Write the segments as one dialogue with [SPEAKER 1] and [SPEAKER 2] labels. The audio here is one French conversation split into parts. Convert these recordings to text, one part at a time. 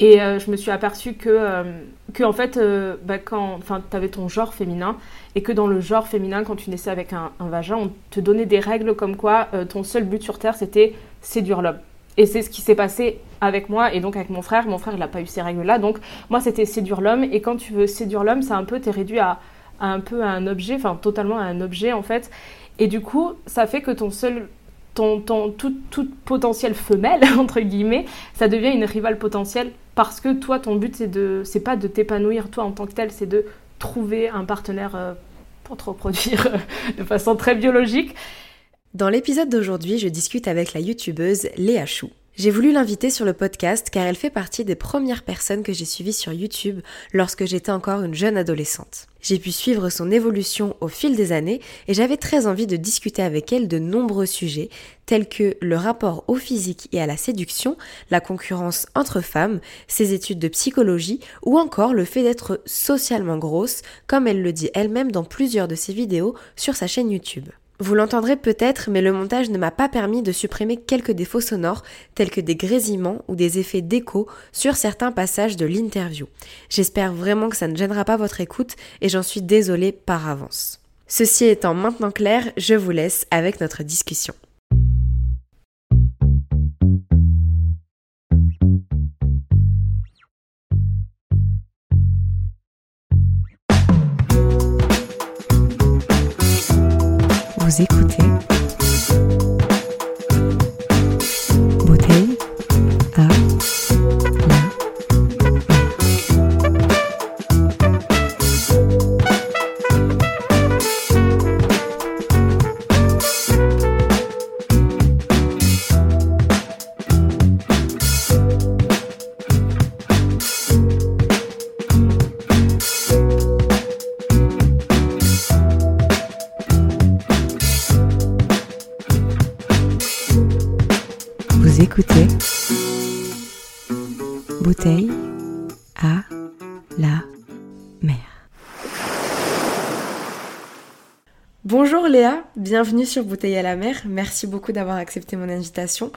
[SPEAKER 1] Et euh, je me suis aperçue que, euh, que en fait, euh, bah, quand tu avais ton genre féminin, et que dans le genre féminin, quand tu naissais avec un, vagin, on te donnait des règles comme quoi ton seul but sur Terre, c'était séduire l'homme. Et c'est ce qui s'est passé avec moi et donc avec mon frère. Mon frère, il n'a pas eu ces règles-là. Donc, moi, c'était séduire l'homme. Et quand tu veux séduire l'homme, c'est un peu, t'es réduit à, à, un peu à un objet, enfin, totalement à un objet, en fait. Et du coup, ça fait que ton seul ton, ton, toute, potentielle femelle, entre guillemets, ça devient une rivale potentielle parce que toi, ton but, c'est de, c'est pas de t'épanouir toi en tant que tel, c'est de trouver un partenaire euh, pour te reproduire euh, de façon très biologique.
[SPEAKER 2] Dans l'épisode d'aujourd'hui, je discute avec la youtubeuse Léa Chou. J'ai voulu l'inviter sur le podcast car elle fait partie des premières personnes que j'ai suivies sur YouTube lorsque j'étais encore une jeune adolescente. J'ai pu suivre son évolution au fil des années et j'avais très envie de discuter avec elle de nombreux sujets tels que le rapport au physique et à la séduction, la concurrence entre femmes, ses études de psychologie ou encore le fait d'être socialement grosse comme elle le dit elle-même dans plusieurs de ses vidéos sur sa chaîne YouTube. Vous l'entendrez peut-être, mais le montage ne m'a pas permis de supprimer quelques défauts sonores, tels que des grésillements ou des effets d'écho sur certains passages de l'interview. J'espère vraiment que ça ne gênera pas votre écoute et j'en suis désolée par avance. Ceci étant maintenant clair, je vous laisse avec notre discussion. Écoutez bienvenue sur Bouteille à la mer. Merci beaucoup d'avoir accepté mon invitation.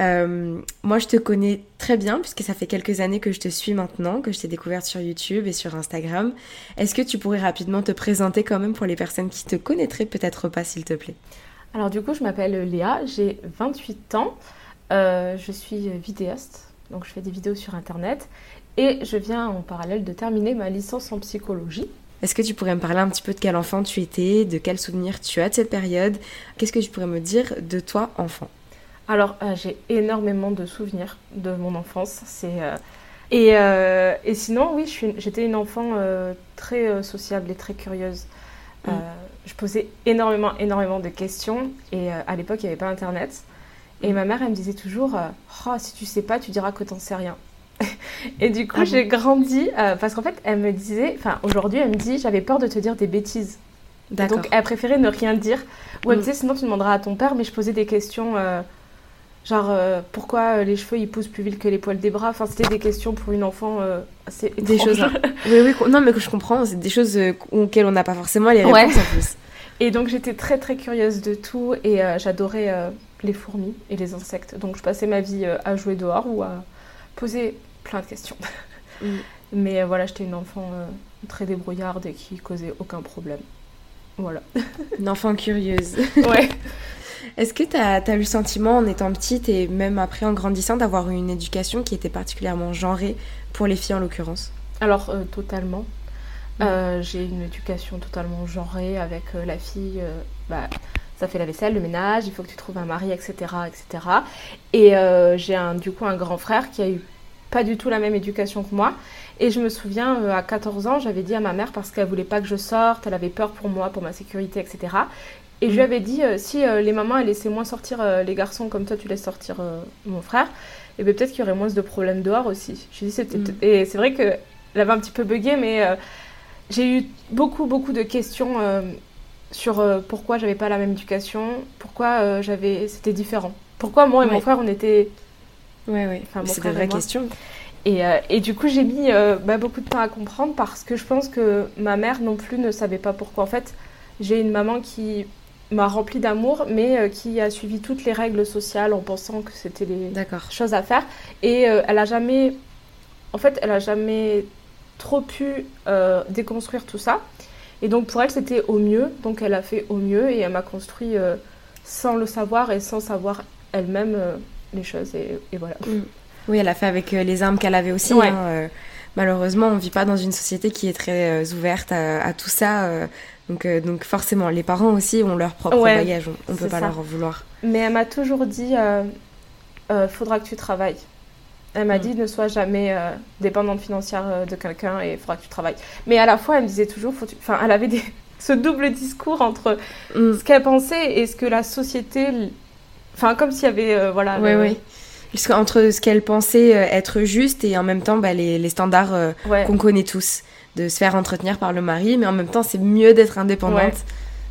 [SPEAKER 2] Euh, moi, je te connais très bien puisque ça fait quelques années que je te suis maintenant, que je t'ai découverte sur YouTube et sur Instagram. Est-ce que tu pourrais rapidement te présenter quand même pour les personnes qui te connaîtraient peut-être pas, s'il te plaît?
[SPEAKER 1] Alors du coup, je m'appelle Léa, j'ai 28 ans. Euh, je suis vidéaste, donc je fais des vidéos sur Internet. Et je viens en parallèle de terminer ma licence en psychologie.
[SPEAKER 2] Est-ce que tu pourrais me parler un petit peu de quel enfant tu étais, de quels souvenirs tu as de cette période? Qu'est-ce que tu pourrais me dire de toi, enfant?
[SPEAKER 1] Alors, euh, j'ai énormément de souvenirs de mon enfance. C'est, euh, et, et, sinon, oui, j'étais une enfant très sociable et très curieuse. Mm. je posais énormément, énormément de questions. Et à l'époque, il n'y avait pas Internet. Et ma mère, elle me disait toujours euh, oh, si tu sais pas, tu diras que t'en sais rien. Et du coup, ah j'ai grandi euh, parce qu'en fait, elle me disait, enfin, aujourd'hui, elle me dit j'avais peur de te dire des bêtises. Donc, elle préférait ne rien dire. Ou elle me mm. disait sinon, tu demanderas à ton père, mais je posais des questions. Euh, genre, pourquoi les cheveux ils poussent plus vite que les poils des bras? Enfin, c'était des questions pour une enfant
[SPEAKER 2] Des choses. oui, oui, non, mais que je comprends, c'est des choses auxquelles on n'a pas forcément les réponses en plus.
[SPEAKER 1] Et donc, j'étais très, très curieuse de tout et j'adorais les fourmis et les insectes. Donc je passais ma vie euh, à jouer dehors ou à poser plein de questions. Mm. Mais euh, voilà, j'étais une enfant euh, très débrouillarde et qui causait aucun problème. Voilà.
[SPEAKER 2] Une enfant curieuse.
[SPEAKER 1] ouais.
[SPEAKER 2] Est-ce que tu as, eu le sentiment en étant petite et même après en grandissant d'avoir eu une éducation qui était particulièrement genrée pour les filles en l'occurrence?
[SPEAKER 1] Alors totalement. j'ai une éducation totalement genrée avec la fille, bah, ça fait la vaisselle, le ménage, il faut que tu trouves un mari, etc. etc. Et j'ai un, du coup un grand frère qui a eu pas du tout la même éducation que moi. Et je me souviens, euh, à 14 ans, j'avais dit à ma mère, parce qu'elle voulait pas que je sorte, elle avait peur pour moi, pour ma sécurité, etc. Et je lui avais dit, euh, si euh, les mamans, elles laissaient moins sortir les garçons comme toi, tu laisses sortir mon frère, et bien peut-être qu'il y aurait moins de problèmes dehors aussi. Je dit, c'était... Mm. Et c'est vrai qu'elle avait un petit peu bugué, mais j'ai eu beaucoup, beaucoup de questions sur pourquoi j'avais pas la même éducation, pourquoi j'avais... c'était différent. Pourquoi moi et mon frère, on était
[SPEAKER 2] oui, oui. c'est une vraie question.
[SPEAKER 1] Et, euh, et, du coup, j'ai mis euh, bah, beaucoup de temps à comprendre parce que je pense que ma mère non plus ne savait pas pourquoi. En fait, j'ai une maman qui m'a rempli d'amour, mais euh, qui a suivi toutes les règles sociales en pensant que c'était les choses à faire. Et elle a jamais, en fait, elle a jamais trop pu déconstruire tout ça. Et donc pour elle, c'était au mieux. Donc elle a fait au mieux et elle m'a construit sans le savoir et sans savoir elle-même les choses et, voilà. Mm.
[SPEAKER 2] Oui, elle a fait avec euh, les armes qu'elle avait aussi. Hein, euh, malheureusement, on ne vit pas dans une société qui est très euh, ouverte à, tout ça. donc, donc forcément, les parents aussi ont leur propre bagage. On ne peut pas leur en vouloir.
[SPEAKER 1] Mais elle m'a toujours dit, faudra que tu travailles. Elle m'a mm. dit ne sois jamais dépendante financière de quelqu'un et il faudra que tu travailles. Mais à la fois, elle me disait toujours, faut enfin, elle avait des... ce double discours entre mm. ce qu'elle pensait et ce que la société Enfin, comme s'il y avait. Euh, voilà.
[SPEAKER 2] Oui, oui. Entre ce qu'elle pensait euh, être juste et en même temps bah, les, les, standards euh, qu'on connaît tous. De se faire entretenir par le mari, mais en même temps, c'est mieux d'être indépendante.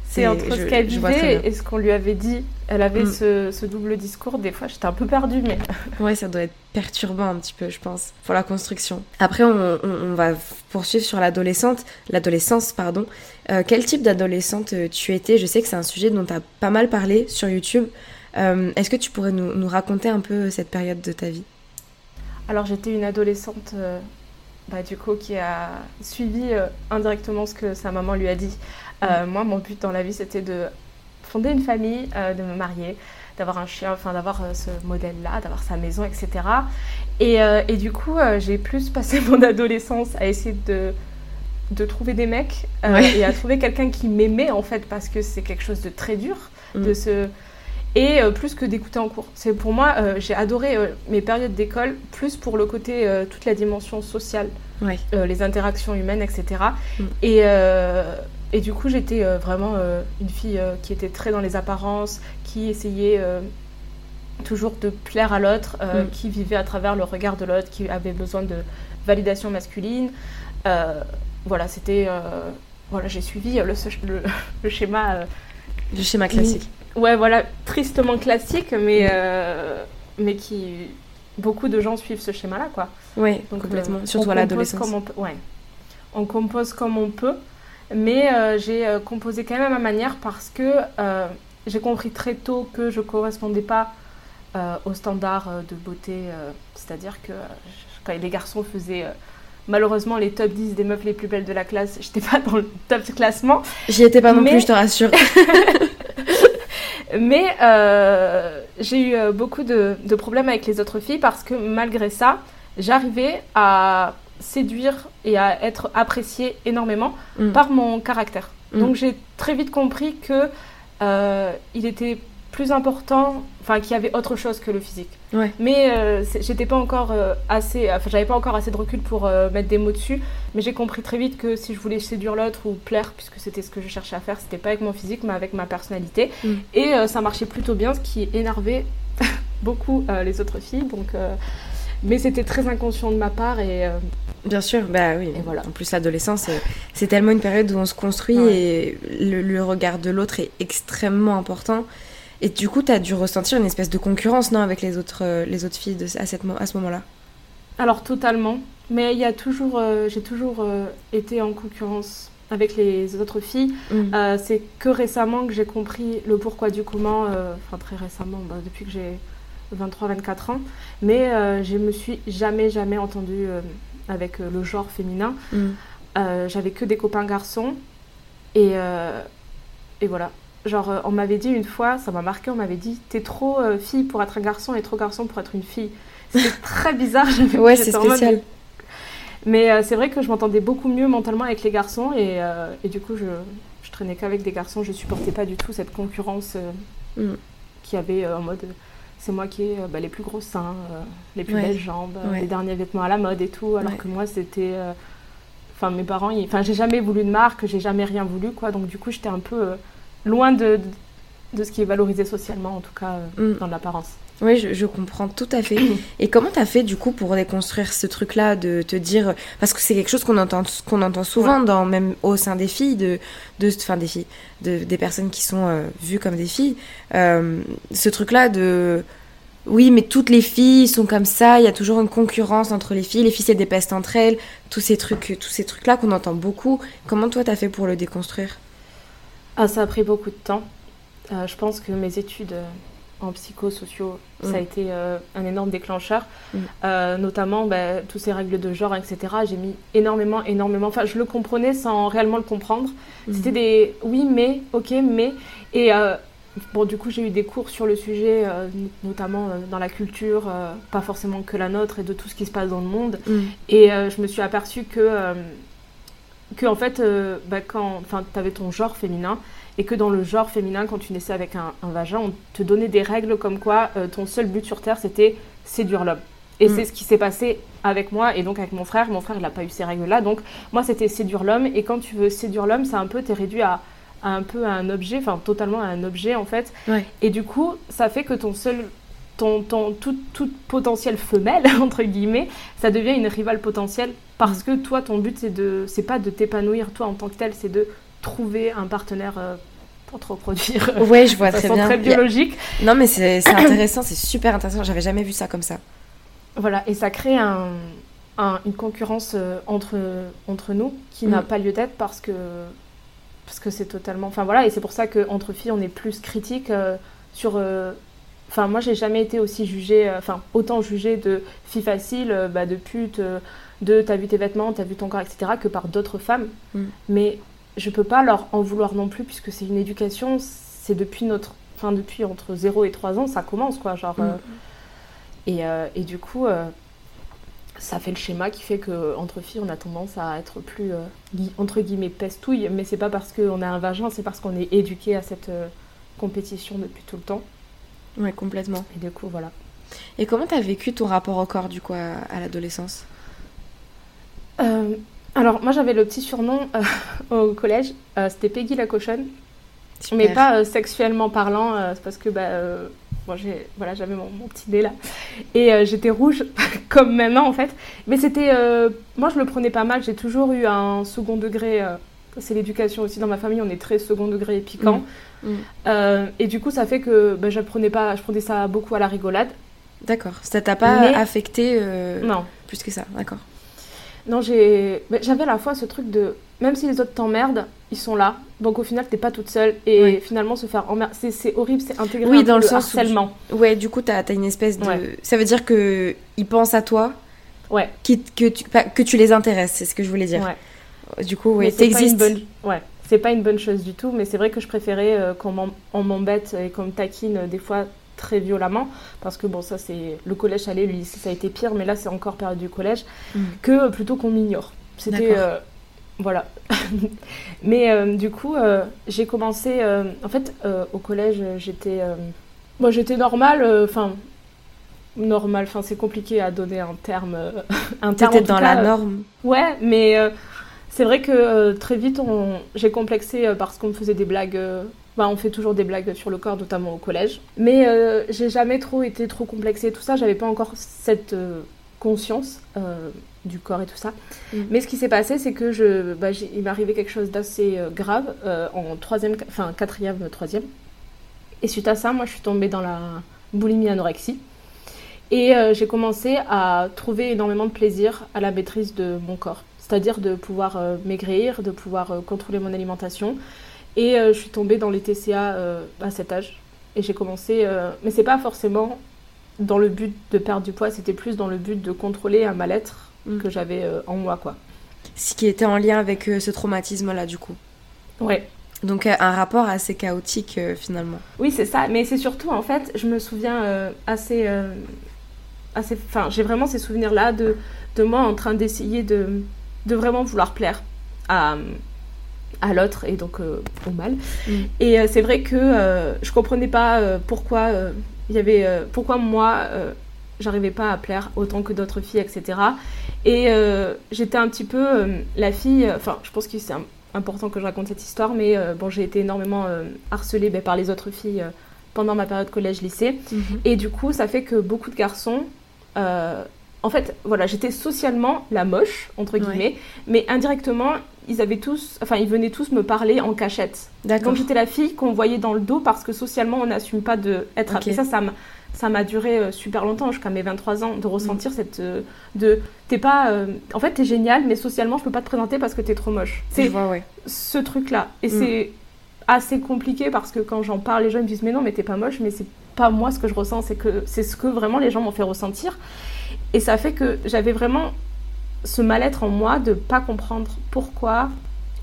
[SPEAKER 1] C'est entre ce qu'elle vivait et ce qu'on lui avait dit. Elle avait mm. ce, ce, double discours. Des fois, j'étais un peu perdue, mais.
[SPEAKER 2] ouais, ça doit être perturbant un petit peu, je pense, pour la construction. Après, on, on, va poursuivre sur l'adolescente, l'adolescence, pardon. quel type d'adolescente tu étais? Je sais que c'est un sujet dont tu as pas mal parlé sur YouTube. Euh, est-ce que tu pourrais nous, raconter un peu cette période de ta vie?
[SPEAKER 1] Alors j'étais une adolescente euh, bah, du coup qui a suivi euh, indirectement ce que sa maman lui a dit. Mm. Moi mon but dans la vie c'était de fonder une famille, de me marier, d'avoir un chien, enfin d'avoir ce modèle-là, d'avoir sa maison, etc. Et, et du coup j'ai plus passé mon adolescence à essayer de de trouver des mecs et à trouver quelqu'un qui m'aimait en fait parce que c'est quelque chose de très dur de mm. se et euh, plus que d'écouter en cours. C'est pour moi, euh, j'ai adoré euh, mes périodes d'école, plus pour le côté, toute la dimension sociale, les interactions humaines, etc. Mm. Et, et, du coup, j'étais vraiment une fille qui était très dans les apparences, qui essayait toujours de plaire à l'autre, mm. qui vivait à travers le regard de l'autre, qui avait besoin de validation masculine. voilà, c'était... voilà, j'ai suivi le, le, le schéma...
[SPEAKER 2] le schéma classique
[SPEAKER 1] ouais, voilà, tristement classique, mais, euh, mais qui. Beaucoup de gens suivent ce schéma-là, quoi.
[SPEAKER 2] Oui, complètement. Euh, Surtout à l'adolescence.
[SPEAKER 1] On, ouais. on compose comme on peut, mais euh, j'ai composé quand même à ma manière parce que j'ai compris très tôt que je correspondais pas aux standards de beauté. C'est-à-dire que quand les garçons faisaient malheureusement les top 10 des meufs les plus belles de la classe, j'étais pas dans le top classement.
[SPEAKER 2] J'y étais pas non plus, je te rassure.
[SPEAKER 1] Mais euh, j'ai eu euh, beaucoup de, problèmes avec les autres filles parce que malgré ça, j'arrivais à séduire et à être appréciée énormément mm. par mon caractère. Mm. Donc j'ai très vite compris que euh, il était plus important, enfin qu'il y avait autre chose que le physique. Mais euh, j'étais pas encore euh, assez, enfin j'avais pas encore assez de recul pour euh, mettre des mots dessus. Mais j'ai compris très vite que si je voulais séduire l'autre ou plaire, puisque c'était ce que je cherchais à faire, c'était pas avec mon physique, mais avec ma personnalité. Mm. Et ça marchait plutôt bien, ce qui énervait beaucoup les autres filles. Donc, mais c'était très inconscient de ma part et
[SPEAKER 2] Bien sûr, bah oui. Et voilà. En plus, l'adolescence, c'est tellement une période où on se construit et le regard de l'autre est extrêmement important. Et du coup, tu as dû ressentir une espèce de concurrence, non, avec les autres, euh, les autres filles de, à, cette, à ce moment-là?
[SPEAKER 1] Alors, totalement. Mais il y a toujours, euh, j'ai toujours euh, été en concurrence avec les autres filles. Mm. c'est que récemment que j'ai compris le pourquoi du comment, enfin très récemment, bah, depuis que j'ai 23-24 ans. Mais je me suis jamais, jamais entendue avec le genre féminin. Mm. J'avais que des copains garçons. Et, et voilà. Genre, on m'avait dit une fois, ça m'a marqué, on m'avait dit T'es trop fille pour être un garçon et trop garçon pour être une fille. C'est très bizarre.
[SPEAKER 2] ouais, c'est spécial.
[SPEAKER 1] Mais c'est vrai que je m'entendais beaucoup mieux mentalement avec les garçons et, et du coup, je, je traînais qu'avec des garçons. Je supportais pas du tout cette concurrence mm. qui avait en mode c'est moi qui ai euh, bah, les plus gros seins, euh, les plus belles jambes, euh, les derniers vêtements à la mode et tout, alors que moi c'était, enfin mes parents, enfin j'ai jamais voulu de marque, j'ai jamais rien voulu quoi, donc du coup j'étais un peu loin de, de, ce qui est valorisé socialement en tout cas mm. dans l'apparence.
[SPEAKER 2] Oui, je, comprends tout à fait. Et comment tu as fait du coup pour déconstruire ce truc-là, de te dire parce que c'est quelque chose qu'on entend qu'on entend souvent dans même au sein des filles, de, de enfin des filles, de, des personnes qui sont euh, vues comme des filles, euh, ce truc-là de oui, mais toutes les filles sont comme ça. Il y a toujours une concurrence entre les filles. Les filles se dépestent entre elles. Tous ces trucs, tous ces trucs-là qu'on entend beaucoup. Comment toi t'as fait pour le déconstruire?
[SPEAKER 1] Ah, ça a pris beaucoup de temps. Euh, je pense que mes études en psychosociaux, ça a mm. été euh, un énorme déclencheur. Mm. Euh, notamment, bah, toutes ces règles de genre, etc. J'ai mis énormément, énormément. Enfin, je le comprenais sans réellement le comprendre. Mm. C'était des oui, mais, ok, mais. Et euh, bon, du coup, j'ai eu des cours sur le sujet, notamment dans la culture, pas forcément que la nôtre, et de tout ce qui se passe dans le monde. Et je me suis aperçue que, que en fait, bah, quand tu avais ton genre féminin, et que dans le genre féminin, quand tu naissais avec un, vagin, on te donnait des règles comme quoi euh, ton seul but sur Terre, c'était séduire l'homme. Et mm. c'est ce qui s'est passé avec moi et donc avec mon frère. Mon frère, il n'a pas eu ces règles-là. Donc, moi, c'était séduire l'homme. Et quand tu veux séduire l'homme, c'est un peu, tu es réduit à, un peu à un objet, enfin, totalement à un objet, en fait. Et du coup, ça fait que ton seul. Ton, ton, toute, potentielle femelle, entre guillemets, ça devient une rivale potentielle parce mm. que toi, ton but, c'est de, c'est pas de t'épanouir toi en tant que tel, c'est de trouver un partenaire euh, pour te reproduire.
[SPEAKER 2] Ouais, je vois très bien.
[SPEAKER 1] très biologique.
[SPEAKER 2] Non, mais c'est intéressant, c'est super intéressant. J'avais jamais vu ça comme ça.
[SPEAKER 1] Voilà, et ça crée un, une concurrence euh, entre, entre nous qui n'a mm. pas lieu d'être parce que parce que c'est totalement. Enfin voilà, et c'est pour ça qu'entre filles, on est plus critique euh, sur. Enfin, moi, j'ai jamais été aussi jugée, enfin, autant jugée de fille facile, bah, de pute, de t'as vu tes vêtements, t'as vu ton corps, etc., que par d'autres femmes. Mm. Mais je peux pas leur en vouloir non plus puisque c'est une éducation, c'est depuis notre, enfin depuis entre 0 et 3 ans, ça commence quoi, genre. Mm. Euh, et, euh, et, du coup, euh, ça fait le schéma qui fait que entre filles, on a tendance à être plus entre guillemets pestouille, mais c'est pas parce qu'on a un vagin, c'est parce qu'on est éduqué à cette compétition depuis tout le temps.
[SPEAKER 2] Ouais, complètement.
[SPEAKER 1] Et du coup, voilà.
[SPEAKER 2] Et comment tu as vécu ton rapport au corps du coup à l'adolescence?
[SPEAKER 1] Alors, moi, j'avais le petit surnom euh, au collège, euh, c'était Peggy la cochonne. Mais pas euh, sexuellement parlant, c'est parce que bah, voilà, j'avais mon, petit nez là. Et j'étais rouge, comme maintenant en fait. Mais c'était. moi, je le prenais pas mal, j'ai toujours eu un second degré. c'est l'éducation aussi dans ma famille, on est très second degré et piquant. Mm. Mm. et du coup, ça fait que bah, je, prenais pas, je prenais ça beaucoup à la rigolade.
[SPEAKER 2] D'accord. Ça t'a pas affecté non. plus que ça, d'accord.
[SPEAKER 1] Non, j'ai... j'avais à la fois ce truc de... Même si les autres t'emmerdent, ils sont là. Donc au final, t'es pas toute seule. Et finalement, se faire emmerder... C'est, horrible, c'est intégré
[SPEAKER 2] oui, dans le, sens harcèlement. Ouais, du coup, t'as, as une espèce de... Ça veut dire que ils pensent à toi.
[SPEAKER 1] Ouais.
[SPEAKER 2] Qui, que, tu, que tu les intéresses, c'est ce que je voulais dire. Ouais. Du coup, ouais,
[SPEAKER 1] t'existes. Bonne... Ouais. C'est pas une bonne chose du tout, mais c'est vrai que je préférais euh, qu'on m'embête et qu'on me taquine euh, des fois très violemment. Parce que bon ça c'est le collège allait lui ça a été pire mais là c'est encore période du collège mm. que plutôt qu'on m'ignore. C'était euh, voilà. Mais euh, du coup euh, j'ai commencé en fait au collège j'étais moi j'étais normale enfin normal enfin c'est compliqué à donner un terme
[SPEAKER 2] un terme dans la norme.
[SPEAKER 1] ouais mais c'est vrai que très vite j'ai complexé parce qu'on me faisait des blagues bah, on fait toujours des blagues sur le corps, notamment au collège. Mais euh, j'ai jamais trop été trop complexée, tout ça. J'avais pas encore cette euh, conscience euh, du corps et tout ça. Mm. Mais ce qui s'est passé, c'est que je, bah, il m'est arrivé quelque chose d'assez grave en troisième, enfin quatrième, troisième. Et suite à ça, moi, je suis tombée dans la boulimie anorexie. Et j'ai commencé à trouver énormément de plaisir à la maîtrise de mon corps. C'est-à-dire de pouvoir maigrir, de pouvoir contrôler mon alimentation, et euh, je suis tombée dans les TCA euh, à cet âge. Et j'ai commencé, euh, mais c'est pas forcément dans le but de perdre du poids, c'était plus dans le but de contrôler un mal-être mm. que j'avais en moi, quoi.
[SPEAKER 2] Ce qui était en lien avec ce traumatisme-là, du coup.
[SPEAKER 1] Ouais.
[SPEAKER 2] Donc un rapport assez chaotique finalement.
[SPEAKER 1] Oui, c'est ça. Mais c'est surtout, en fait, je me souviens assez... assez enfin, j'ai vraiment ces souvenirs-là de, de moi en train d'essayer de, de vraiment vouloir plaire à, à l'autre et donc au mal. Mm. Et c'est vrai que je comprenais pas pourquoi il y avait pourquoi moi j'arrivais pas à plaire autant que d'autres filles, etc. Et euh, j'étais un petit peu euh, la fille, euh, enfin, je pense que c'est important que je raconte cette histoire, mais bon, j'ai été énormément harcelée ben, par les autres filles pendant ma période collège-lycée. Mhm. Et du coup, ça fait que beaucoup de garçons en fait, voilà, j'étais socialement la moche, entre guillemets, mais indirectement, ils avaient tous, enfin, ils venaient tous me parler en cachette. Donc j'étais la fille qu'on voyait dans le dos parce que socialement, on n'assume pas d'être okay. Ça, ça ça m'a duré euh, super longtemps, jusqu'à mes 23 ans, de ressentir mm. cette. Euh, de, t'es pas. Euh, en fait, t'es génial, mais socialement, je peux pas te présenter parce que t'es trop moche. C'est ce truc-là. Et mm. c'est assez compliqué parce que quand j'en parle, les gens me disent Mais non, mais t'es pas moche, mais c'est pas moi ce que je ressens, c'est que c'est ce que vraiment les gens m'ont fait ressentir. Et ça fait que j'avais vraiment ce mal-être en moi de pas comprendre pourquoi,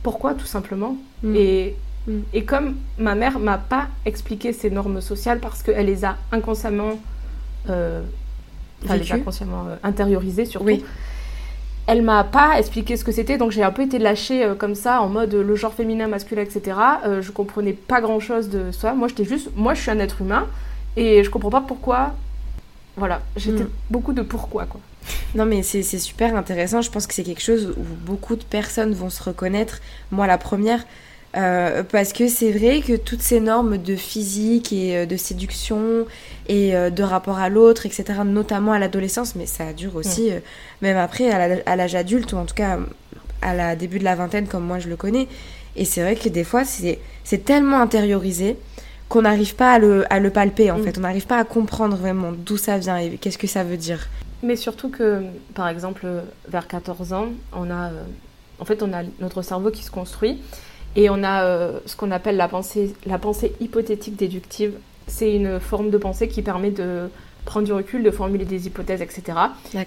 [SPEAKER 1] pourquoi tout simplement. Mm. Et Mm. Et comme ma mère m'a pas expliqué ces normes sociales parce qu'elle les a inconsciemment, euh, les a inconsciemment euh, intériorisées surtout. Oui. Elle m'a pas expliqué ce que c'était, donc j'ai un peu été lâchée euh, comme ça, en mode le genre féminin, masculin, etc. Je comprenais pas grand chose de ça. Moi, j'étais juste, moi, je suis un être humain et je comprends pas pourquoi. Voilà, j'étais mm. beaucoup de pourquoi, quoi.
[SPEAKER 2] Non, mais c'est super intéressant. Je pense que c'est quelque chose où beaucoup de personnes vont se reconnaître. Moi, la première, euh, parce que c'est vrai que toutes ces normes de physique et euh, de séduction et euh, de rapport à l'autre, etc., notamment à l'adolescence, mais ça dure aussi, même après, à l'âge adulte, ou en tout cas à la début de la vingtaine, comme moi je le connais. Et c'est vrai que des fois, c'est tellement intériorisé qu'on n'arrive pas à le, à le, palper, en mm. fait. On n'arrive pas à comprendre vraiment d'où ça vient et qu'est-ce que ça veut dire.
[SPEAKER 1] Mais surtout que, par exemple, vers 14 ans, on a, en fait, on a notre cerveau qui se construit. Et on a euh, ce qu'on appelle la pensée, la pensée hypothétique déductive. C'est une forme de pensée qui permet de prendre du recul, de formuler des hypothèses, etc.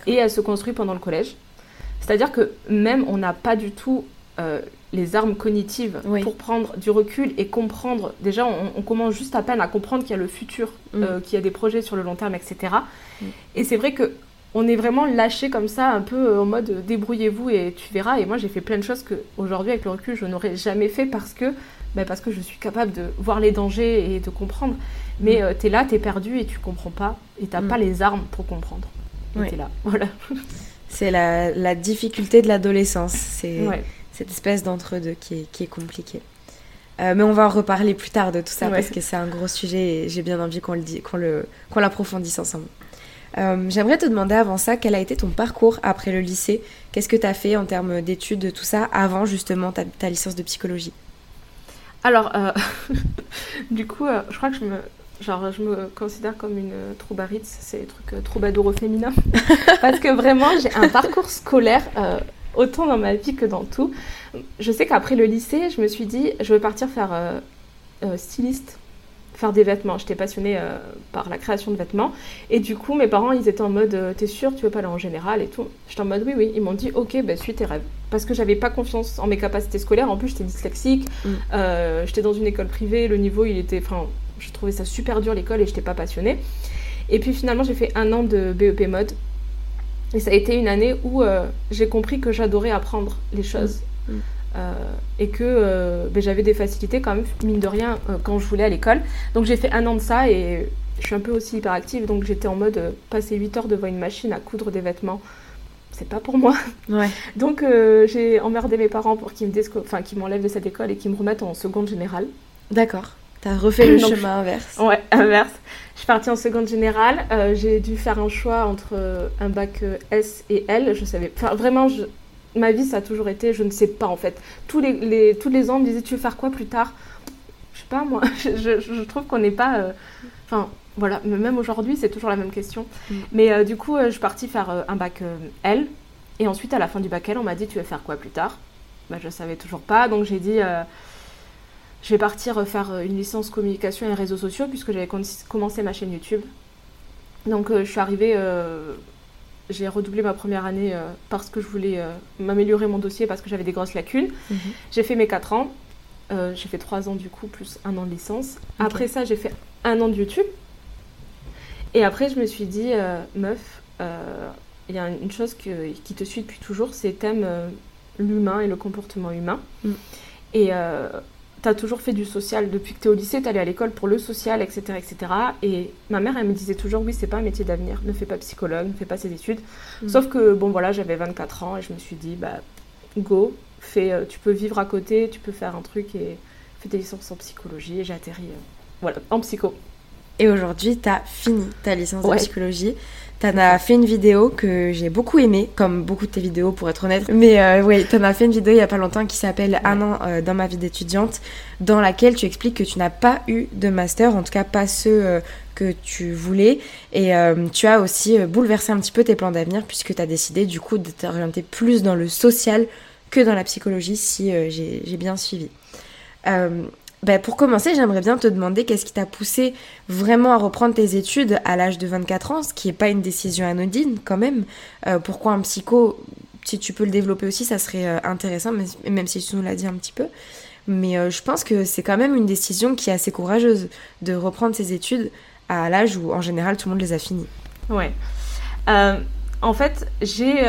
[SPEAKER 1] Et elle se construit pendant le collège. C'est-à-dire que même on n'a pas du tout euh, les armes cognitives pour prendre du recul et comprendre. Déjà, on, commence juste à peine à comprendre qu'il y a le futur, mm. euh, qu'il y a des projets sur le long terme, etc. Mm. Et c'est vrai que on est vraiment lâché comme ça, un peu euh, en mode euh, débrouillez-vous et tu verras. Et moi, j'ai fait plein de choses que aujourd'hui, avec le recul, je n'aurais jamais fait parce que, bah, parce que je suis capable de voir les dangers et de comprendre. Mais mm. euh, tu es là, tu es perdu et tu comprends pas et tu n'as mm. pas les armes pour comprendre. Et es là, voilà.
[SPEAKER 2] C'est la, difficulté de l'adolescence. C'est cette espèce d'entre-deux qui est, qui est compliquée. mais on va en reparler plus tard de tout ça parce que c'est un gros sujet et j'ai bien envie qu'on le, qu'on l'approfondisse ensemble. Euh, j'aimerais te demander avant ça, quel a été ton parcours après le lycée? Qu'est-ce que tu as fait en termes d'études, tout ça, avant justement ta, licence de psychologie?
[SPEAKER 1] Alors, euh, du coup, euh, je crois que je me, genre, je me considère comme une troubarite, c'est des trucs troubadour au féminin. Parce que vraiment, j'ai un parcours scolaire, autant dans ma vie que dans tout. Je sais qu'après le lycée, je me suis dit, je vais partir faire styliste faire des vêtements. J'étais passionnée euh, par la création de vêtements. Et du coup, mes parents, ils étaient en mode euh, T'es sûr, tu veux pas aller en général et tout J'étais en mode Oui, oui. Ils m'ont dit Ok, bah, suis tes rêves. Parce que j'avais pas confiance en mes capacités scolaires. En plus, j'étais dyslexique. Mm. Euh, j'étais dans une école privée. Le niveau, il était. Enfin, je trouvais ça super dur l'école et j'étais pas passionnée. Et puis finalement, j'ai fait un an de BEP mode. Et ça a été une année où j'ai compris que j'adorais apprendre les choses. Mm. Mm. Euh, et que euh, ben, j'avais des facilités quand même, mine de rien, euh, quand je voulais à l'école. Donc j'ai fait un an de ça et je suis un peu aussi hyperactive, donc j'étais en mode passer 8 heures devant une machine à coudre des vêtements. C'est pas pour moi.
[SPEAKER 2] Ouais.
[SPEAKER 1] Donc j'ai emmerdé mes parents pour qu'ils me enfin, m'enlèvent de cette école et qu'ils me remettent en seconde générale.
[SPEAKER 2] D'accord. T'as refait le chemin inverse.
[SPEAKER 1] Ouais, inverse. Je suis partie en seconde générale. j'ai dû faire un choix entre un bac S et L. Je savais. Enfin, vraiment, je, ma vie, ça a toujours été, je ne sais pas en fait. Tous les, tous les ans, on me disaient, tu veux faire quoi plus tard? Je sais pas, moi. Je, trouve qu'on n'est pas. Euh, enfin, voilà, même aujourd'hui, c'est toujours la même question. Mm. Mais euh, du coup, euh, je suis partie faire un bac L. Et ensuite, à la fin du bac L, on m'a dit, tu veux faire quoi plus tard? Bah, Je ne savais toujours pas. Donc, j'ai dit, je vais partir faire une licence communication et réseaux sociaux, puisque j'avais commencé ma chaîne YouTube. Donc, je suis arrivée j'ai redoublé ma première année euh, parce que je voulais euh, m'améliorer mon dossier, parce que j'avais des grosses lacunes. Mhm. J'ai fait mes 4 ans. j'ai fait trois ans du coup, plus un an de licence. Après ça, j'ai fait un an de YouTube. Et après, je me suis dit, meuf, il y a une chose qui te suit depuis toujours, c'est thème l'humain et le comportement humain. Mm. Et tu as toujours fait du social. Depuis que tu es au lycée, tu allais à l'école pour le social, etc., etc. Et ma mère, elle me disait toujours, oui, c'est pas un métier d'avenir. Ne fais pas psychologue, ne fais pas ces études. Mm. Sauf que, bon, voilà, j'avais 24 ans et je me suis dit, bah, go, fais, euh, tu peux vivre à côté, tu peux faire un truc et fais tes licences en psychologie. Et j'ai atterri, euh, voilà, en psycho.
[SPEAKER 2] Et aujourd'hui, tu as fini ta licence de psychologie. T'en as fait une vidéo que j'ai beaucoup aimée, comme beaucoup de tes vidéos pour être honnête. Mais euh, oui, t'en as fait une vidéo il y a pas longtemps qui s'appelle Un an euh, dans ma vie d'étudiante, dans laquelle tu expliques que tu n'as pas eu de master, en tout cas pas ceux euh, que tu voulais. Et tu as aussi bouleversé un petit peu tes plans d'avenir puisque tu as décidé du coup de t'orienter plus dans le social que dans la psychologie, si j'ai bien suivi. Ben, pour commencer, j'aimerais bien te demander qu'est-ce qui t'a poussé vraiment à reprendre tes études à l'âge de 24 ans, ce qui n'est pas une décision anodine quand même. Euh, pourquoi un psycho Si tu peux le développer aussi, ça serait euh, intéressant, même si tu nous l'as dit un petit peu. Mais euh, je pense que c'est quand même une décision qui est assez courageuse de reprendre ses études à l'âge où en général tout le monde les a finis.
[SPEAKER 1] Ouais. en fait, j'ai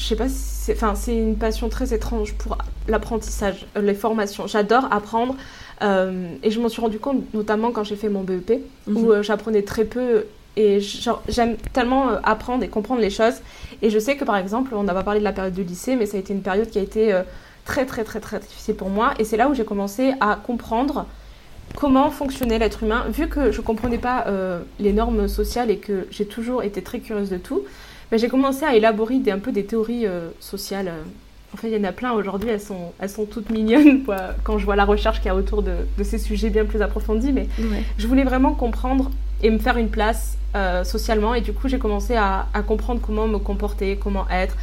[SPEAKER 1] je sais pas si c'est enfin c'est une passion très étrange pour l'apprentissage euh, les formations. J'adore apprendre euh, et je m'en suis rendu compte notamment quand j'ai fait mon BEP où mhm. euh, j'apprenais très peu et j'aime tellement apprendre et comprendre les choses. Et je sais que par exemple on n'a pas parlé de la période du lycée mais ça a été une période qui a été très très très très difficile pour moi. Et c'est là où j'ai commencé à comprendre comment fonctionnait l'être humain. Vu que je comprenais pas les normes sociales et que j'ai toujours été très curieuse de tout bah, j'ai commencé à élaborer des, un peu des théories euh, sociales. Euh. En fait, il y en a plein aujourd'hui, elles sont, elles sont toutes mignonnes quand je vois la recherche qu'il y a autour de, de, ces sujets bien plus approfondis. Mais je voulais vraiment comprendre et me faire une place euh, socialement. Et du coup, j'ai commencé à, à, comprendre comment me comporter, comment être,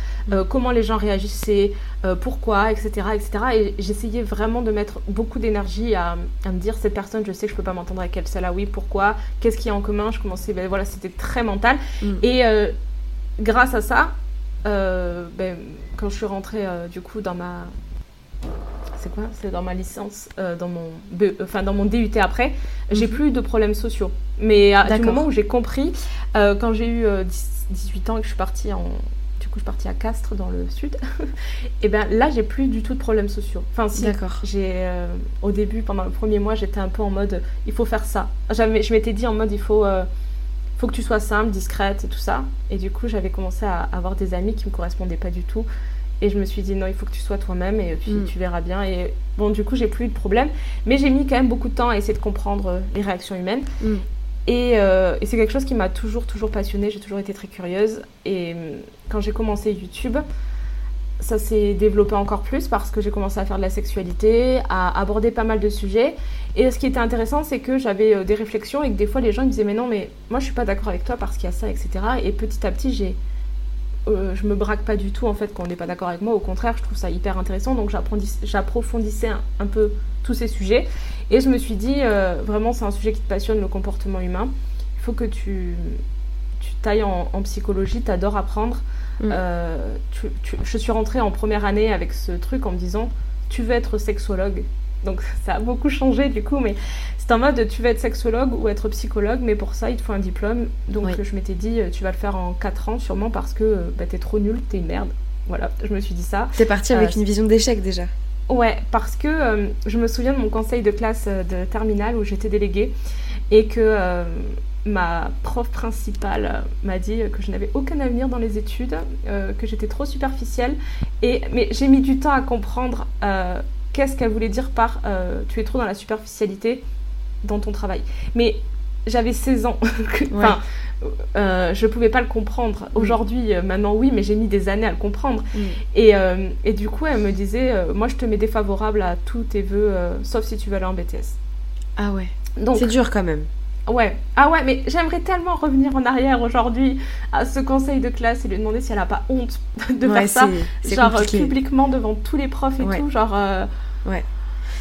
[SPEAKER 1] comment les gens réagissaient, pourquoi, etc. etc. Et j'essayais vraiment de mettre beaucoup d'énergie à, à, me dire cette personne, je sais que je peux pas m'entendre avec elle, celle-là, oui, pourquoi, qu'est-ce qu'il y a en commun. Je commençais, ben, voilà, c'était très mental. Mm. Et grâce à ça, euh, ben, quand je suis rentrée euh, du coup dans ma c'est quoi? C'est dans ma licence, euh, dans mon enfin dans mon DUT après, j'ai mhm. plus de problèmes sociaux. Mais à, du moment où j'ai compris, quand j'ai eu 18 ans et que je suis partie en du coup je suis partie à Castres dans le sud, et ben là j'ai plus du tout de problèmes sociaux. Enfin si, j'ai au début pendant le premier mois j'étais un peu en mode il faut faire ça. je m'étais dit en mode il faut faut que tu sois simple, discrète et tout ça. Et du coup, j'avais commencé à avoir des amis qui me correspondaient pas du tout. Et je me suis dit, non, il faut que tu sois toi-même et puis mm. tu verras bien. Et bon, du coup, j'ai plus eu de problème. Mais j'ai mis quand même beaucoup de temps à essayer de comprendre euh, les réactions humaines. Mm. Euh, et, c'est quelque chose qui m'a toujours, toujours passionnée. J'ai toujours été très curieuse. Et euh, quand j'ai commencé YouTube, ça s'est développé encore plus parce que j'ai commencé à faire de la sexualité, à aborder pas mal de sujets. Et ce qui était intéressant, c'est que j'avais euh, des réflexions et que des fois les gens me disaient Mais non, mais moi je suis pas d'accord avec toi parce qu'il y a ça, etc. Et petit à petit, j'ai. Euh, je me braque pas du tout en fait quand on n'est pas d'accord avec moi. Au contraire, je trouve ça hyper intéressant. Donc j'approfondissais un, peu tous ces sujets. Et je me suis dit euh, Vraiment, c'est un sujet qui te passionne, le comportement humain. Il faut que tu, tu tailles en, en psychologie, tu adores apprendre. Mm. Euh, je suis rentrée en première année avec ce truc en me disant tu veux être sexologue. Donc ça a beaucoup changé du coup, mais c'est en mode tu veux être sexologue ou être psychologue, mais pour ça il te faut un diplôme. Donc je m'étais dit tu vas le faire en 4 ans sûrement parce que bah, t'es trop nul, t'es une merde. Voilà, je me suis dit ça.
[SPEAKER 2] T'es partie avec euh, une vision d'échec déjà
[SPEAKER 1] Ouais, parce que euh, je me souviens de mon conseil de classe de terminale où j'étais déléguée et que ma prof principale m'a dit que je n'avais aucun avenir dans les études, euh, que j'étais trop superficielle. Et, mais j'ai mis du temps à comprendre euh, qu'est-ce qu'elle voulait dire par euh, tu es trop dans la superficialité dans ton travail. Mais j'avais 16 ans. enfin, je ne pouvais pas le comprendre. Mm. Aujourd'hui, maintenant, oui, mais j'ai mis des années à le comprendre. Mm. Et, et, du coup, elle me disait Moi, je te mets défavorable à tous tes vœux, sauf si tu veux aller en BTS.
[SPEAKER 2] Ah ouais. C'est dur quand même.
[SPEAKER 1] Ouais. Ah ouais, mais j'aimerais tellement revenir en arrière aujourd'hui à ce conseil de classe et lui demander si elle a pas honte de faire ça. Genre publiquement devant tous les profs et tout. Genre. Euh,
[SPEAKER 2] ouais.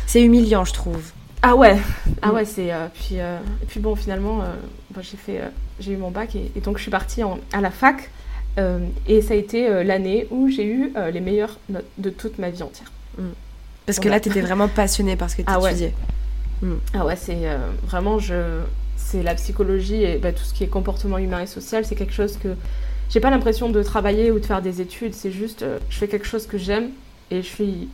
[SPEAKER 2] C'est humiliant, je trouve.
[SPEAKER 1] Ah ouais. Ah mm. ouais, c'est. Euh, puis, euh, et puis bon, finalement, j'ai fait, j'ai eu mon bac et, donc je suis partie à la fac. et ça a été l'année où j'ai eu les meilleures notes de toute ma vie entière. Mm.
[SPEAKER 2] Parce que là, tu étais vraiment passionnée par ce que tu
[SPEAKER 1] ah
[SPEAKER 2] étudiais.
[SPEAKER 1] Ouais. Hmm. Ah ouais, c'est vraiment, je... c'est la psychologie et bah, tout ce qui est comportement humain et social, c'est quelque chose que j'ai pas l'impression de travailler ou de faire des études, c'est juste, je fais quelque chose que j'aime et je suis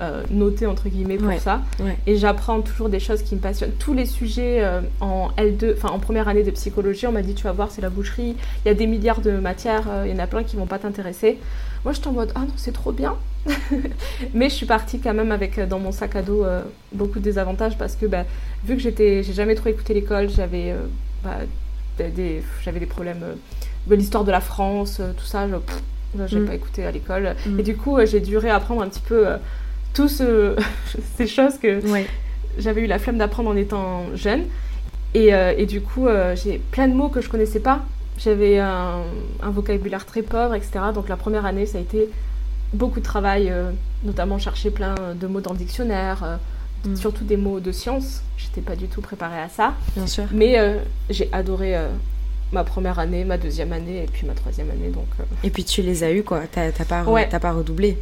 [SPEAKER 1] euh, noté entre guillemets pour ça. Et j'apprends toujours des choses qui me passionnent. Tous les sujets euh, en L2, enfin en première année de psychologie, on m'a dit tu vas voir, c'est la boucherie, il y a des milliards de matières, euh, il y en a plein qui vont pas t'intéresser. Moi j'étais en mode ah non, c'est trop bien. Mais je suis partie quand même avec dans mon sac à dos beaucoup de désavantages parce que bah, vu que j'étais, j'ai jamais trop écouté l'école, j'avais bah, des, j'avais des problèmes de l'histoire de la France, tout ça, je n'ai mm. pas écouté à l'école. Mm. Et du coup, j'ai dû réapprendre un petit peu toutes ces choses que j'avais eu la flemme d'apprendre en étant jeune. Et, euh, et du coup, euh, j'ai plein de mots que je connaissais pas. J'avais un, vocabulaire très pauvre, etc. Donc la première année, ça a été beaucoup de travail, euh, notamment chercher plein de mots dans le dictionnaire, mm. surtout des mots de science. J'étais pas du tout préparée à ça.
[SPEAKER 2] Bien sûr.
[SPEAKER 1] Mais j'ai adoré ma première année, ma deuxième année et puis ma troisième année. Donc,
[SPEAKER 2] Et puis tu les as eu quoi T'as pas, pas redoublé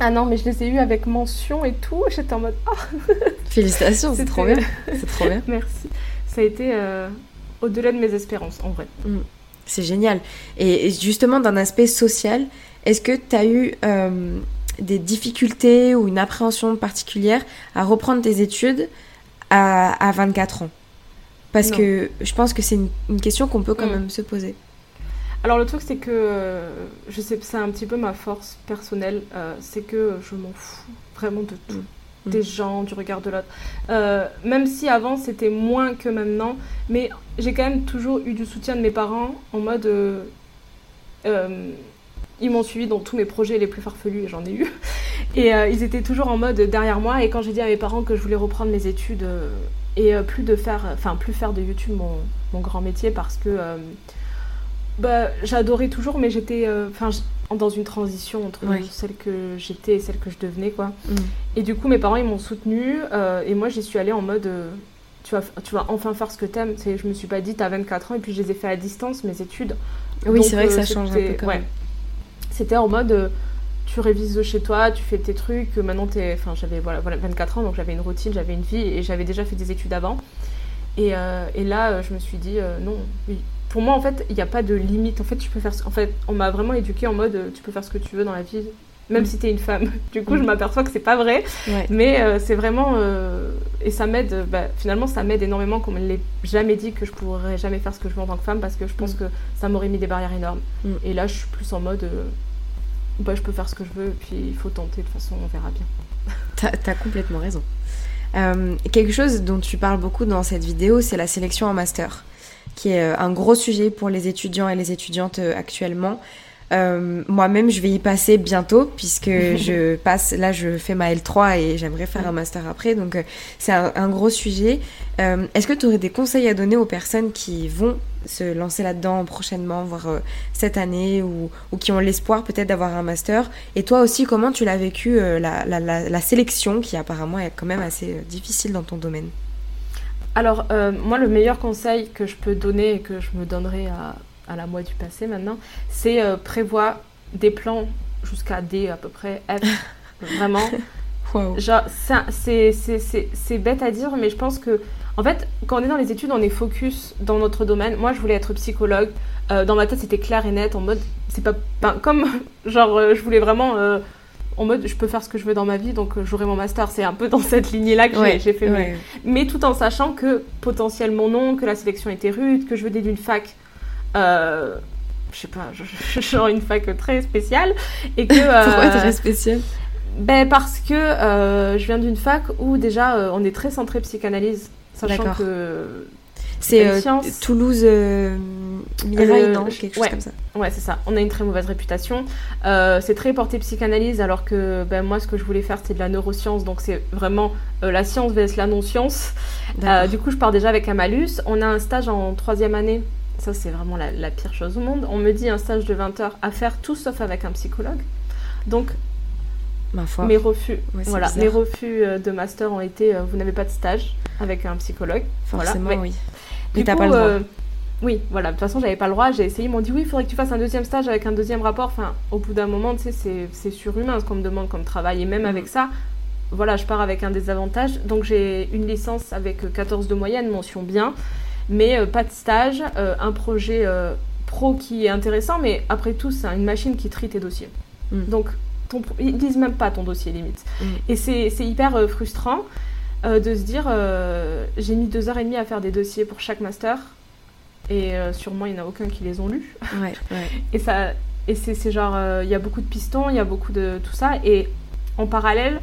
[SPEAKER 1] ah non, mais je les ai eus avec mention et tout. J'étais en mode oh.
[SPEAKER 2] Félicitations, c'est trop bien. C'est trop bien.
[SPEAKER 1] Merci. Ça a été euh, au-delà de mes espérances, en vrai. Mm.
[SPEAKER 2] C'est génial. Et justement, d'un aspect social, est-ce que tu as eu euh, des difficultés ou une appréhension particulière à reprendre tes études à, 24 ans? Parce que je pense que c'est une, question qu'on peut quand mm. même se poser.
[SPEAKER 1] Alors le truc c'est que euh, je sais c'est un petit peu ma force personnelle, euh, c'est que je m'en fous vraiment de tout. Mm. Des gens, du regard de l'autre. Euh, même si avant c'était moins que maintenant, mais j'ai quand même toujours eu du soutien de mes parents en mode. ils m'ont suivi dans tous mes projets les plus farfelus et j'en ai eu. Et ils étaient toujours en mode derrière moi. Et quand j'ai dit à mes parents que je voulais reprendre mes études et plus de faire, enfin plus faire de YouTube mon, mon grand métier parce que bah, j'adorais toujours, mais j'étais euh, dans une transition entre celle que j'étais et celle que je devenais. quoi. Mm. Et du coup, mes parents, ils m'ont soutenue. Euh, et moi, j'y suis allée en mode... Euh, tu, vas, tu vas enfin faire ce que t'aimes. Je me suis pas dit, t'as 24 ans, et puis je les ai fait à distance, mes études.
[SPEAKER 2] Oui, c'est vrai que ça change un peu quand même.
[SPEAKER 1] C'était en mode tu révises chez toi, tu fais tes trucs. Maintenant, es... Enfin, j'avais voilà, voilà, 24 ans, donc j'avais une routine, j'avais une vie et j'avais déjà fait des études avant. Et, et là, je me suis dit, non, oui, pour moi, en fait, il n'y a pas de limite. En fait, tu peux faire. En fait, on m'a vraiment éduqué en mode, euh, tu peux faire ce que tu veux dans la vie, même mm. si tu es une femme. Du coup, je mm. m'aperçois que c'est pas vrai. Mais euh, c'est vraiment. Euh, et ça m'aide. Bah, finalement, ça m'aide énormément qu'on me l'ait jamais dit que je pourrais jamais faire ce que je veux en tant que femme parce que je pense mm. que ça m'aurait mis des barrières énormes. Et là, je suis plus en mode. bah, je peux faire ce que je veux, et puis il faut tenter. De toute façon, on verra bien.
[SPEAKER 2] T'as as complètement raison. quelque chose dont tu parles beaucoup dans cette vidéo, c'est la sélection en master qui est euh, un gros sujet pour les étudiants et les étudiantes euh, actuellement. Euh, moi-même, je vais y passer bientôt puisque je passe, là, je fais ma L3 et j'aimerais faire un master après. Donc, c'est un, gros sujet. Est-ce que tu aurais des conseils à donner aux personnes qui vont se lancer là-dedans prochainement, voire cette année, ou, qui ont l'espoir peut-être d'avoir un master? Et toi aussi, comment tu l'as vécu, la, la, sélection qui apparemment est quand même assez difficile dans ton domaine?
[SPEAKER 1] Alors, euh, moi, le meilleur conseil que je peux donner et que je me donnerai à, la moi du passé maintenant, c'est euh, prévoir des plans jusqu'à D à peu près, F, vraiment. Genre, c'est bête à dire, mais je pense que, en fait, quand on est dans les études, on est focus dans notre domaine. Moi, je voulais être psychologue. Euh, dans ma tête, c'était clair et net, en mode, c'est pas, comme, genre, je voulais vraiment en mode je peux faire ce que je veux dans ma vie, donc euh, j'aurai mon master. C'est un peu dans cette lignée-là que j'ai fait. Mais tout en sachant que potentiellement non, que la sélection était rude, que je venais d'une fac. Euh, je sais pas, genre une fac très spéciale. Et que,
[SPEAKER 2] Pourquoi euh, très spéciale?
[SPEAKER 1] ben parce que euh, je viens d'une fac où déjà on est très centré psychanalyse, sachant que
[SPEAKER 2] c'est euh, Toulouse euh, euh, non Quelque chose comme ça.
[SPEAKER 1] Ouais, c'est ça. On a une très mauvaise réputation. c'est très porté psychanalyse, alors que ben, moi, ce que je voulais faire, c'était de la neuroscience. Donc, c'est vraiment la science vs la non-science. du coup, je pars déjà avec un malus. On a un stage en troisième année. Ça, c'est vraiment la, pire chose au monde. On me dit un stage de 20 heures à faire tout sauf avec un psychologue. Donc,
[SPEAKER 2] Ma foi.
[SPEAKER 1] Mes refus, voilà, mes refus de master ont été vous n'avez pas de stage avec un psychologue.
[SPEAKER 2] Forcément,
[SPEAKER 1] voilà.
[SPEAKER 2] oui.
[SPEAKER 1] T'as pas le droit. Euh, oui, voilà. De toute façon, j'avais pas le droit. J'ai essayé. Ils m'ont dit oui, il faudrait que tu fasses un deuxième stage avec un deuxième rapport. Enfin, au bout d'un moment, tu sais, c'est surhumain ce qu'on me demande comme travail. Et même avec ça, voilà, je pars avec un désavantage. Donc j'ai une licence avec 14 de moyenne, mention bien, mais pas de stage, un projet pro qui est intéressant, mais après tout, c'est une machine qui trie tes dossiers. Mm. Donc, ton, ils disent même pas ton dossier limite. Mm. Et c'est hyper euh, frustrant euh, de se dire euh, j'ai mis deux heures et demie à faire des dossiers pour chaque master, et sûrement il n'y en a aucun qui les ont lus. et ça, et c'est genre, il y a beaucoup de pistons, il y a beaucoup de tout ça, et en parallèle,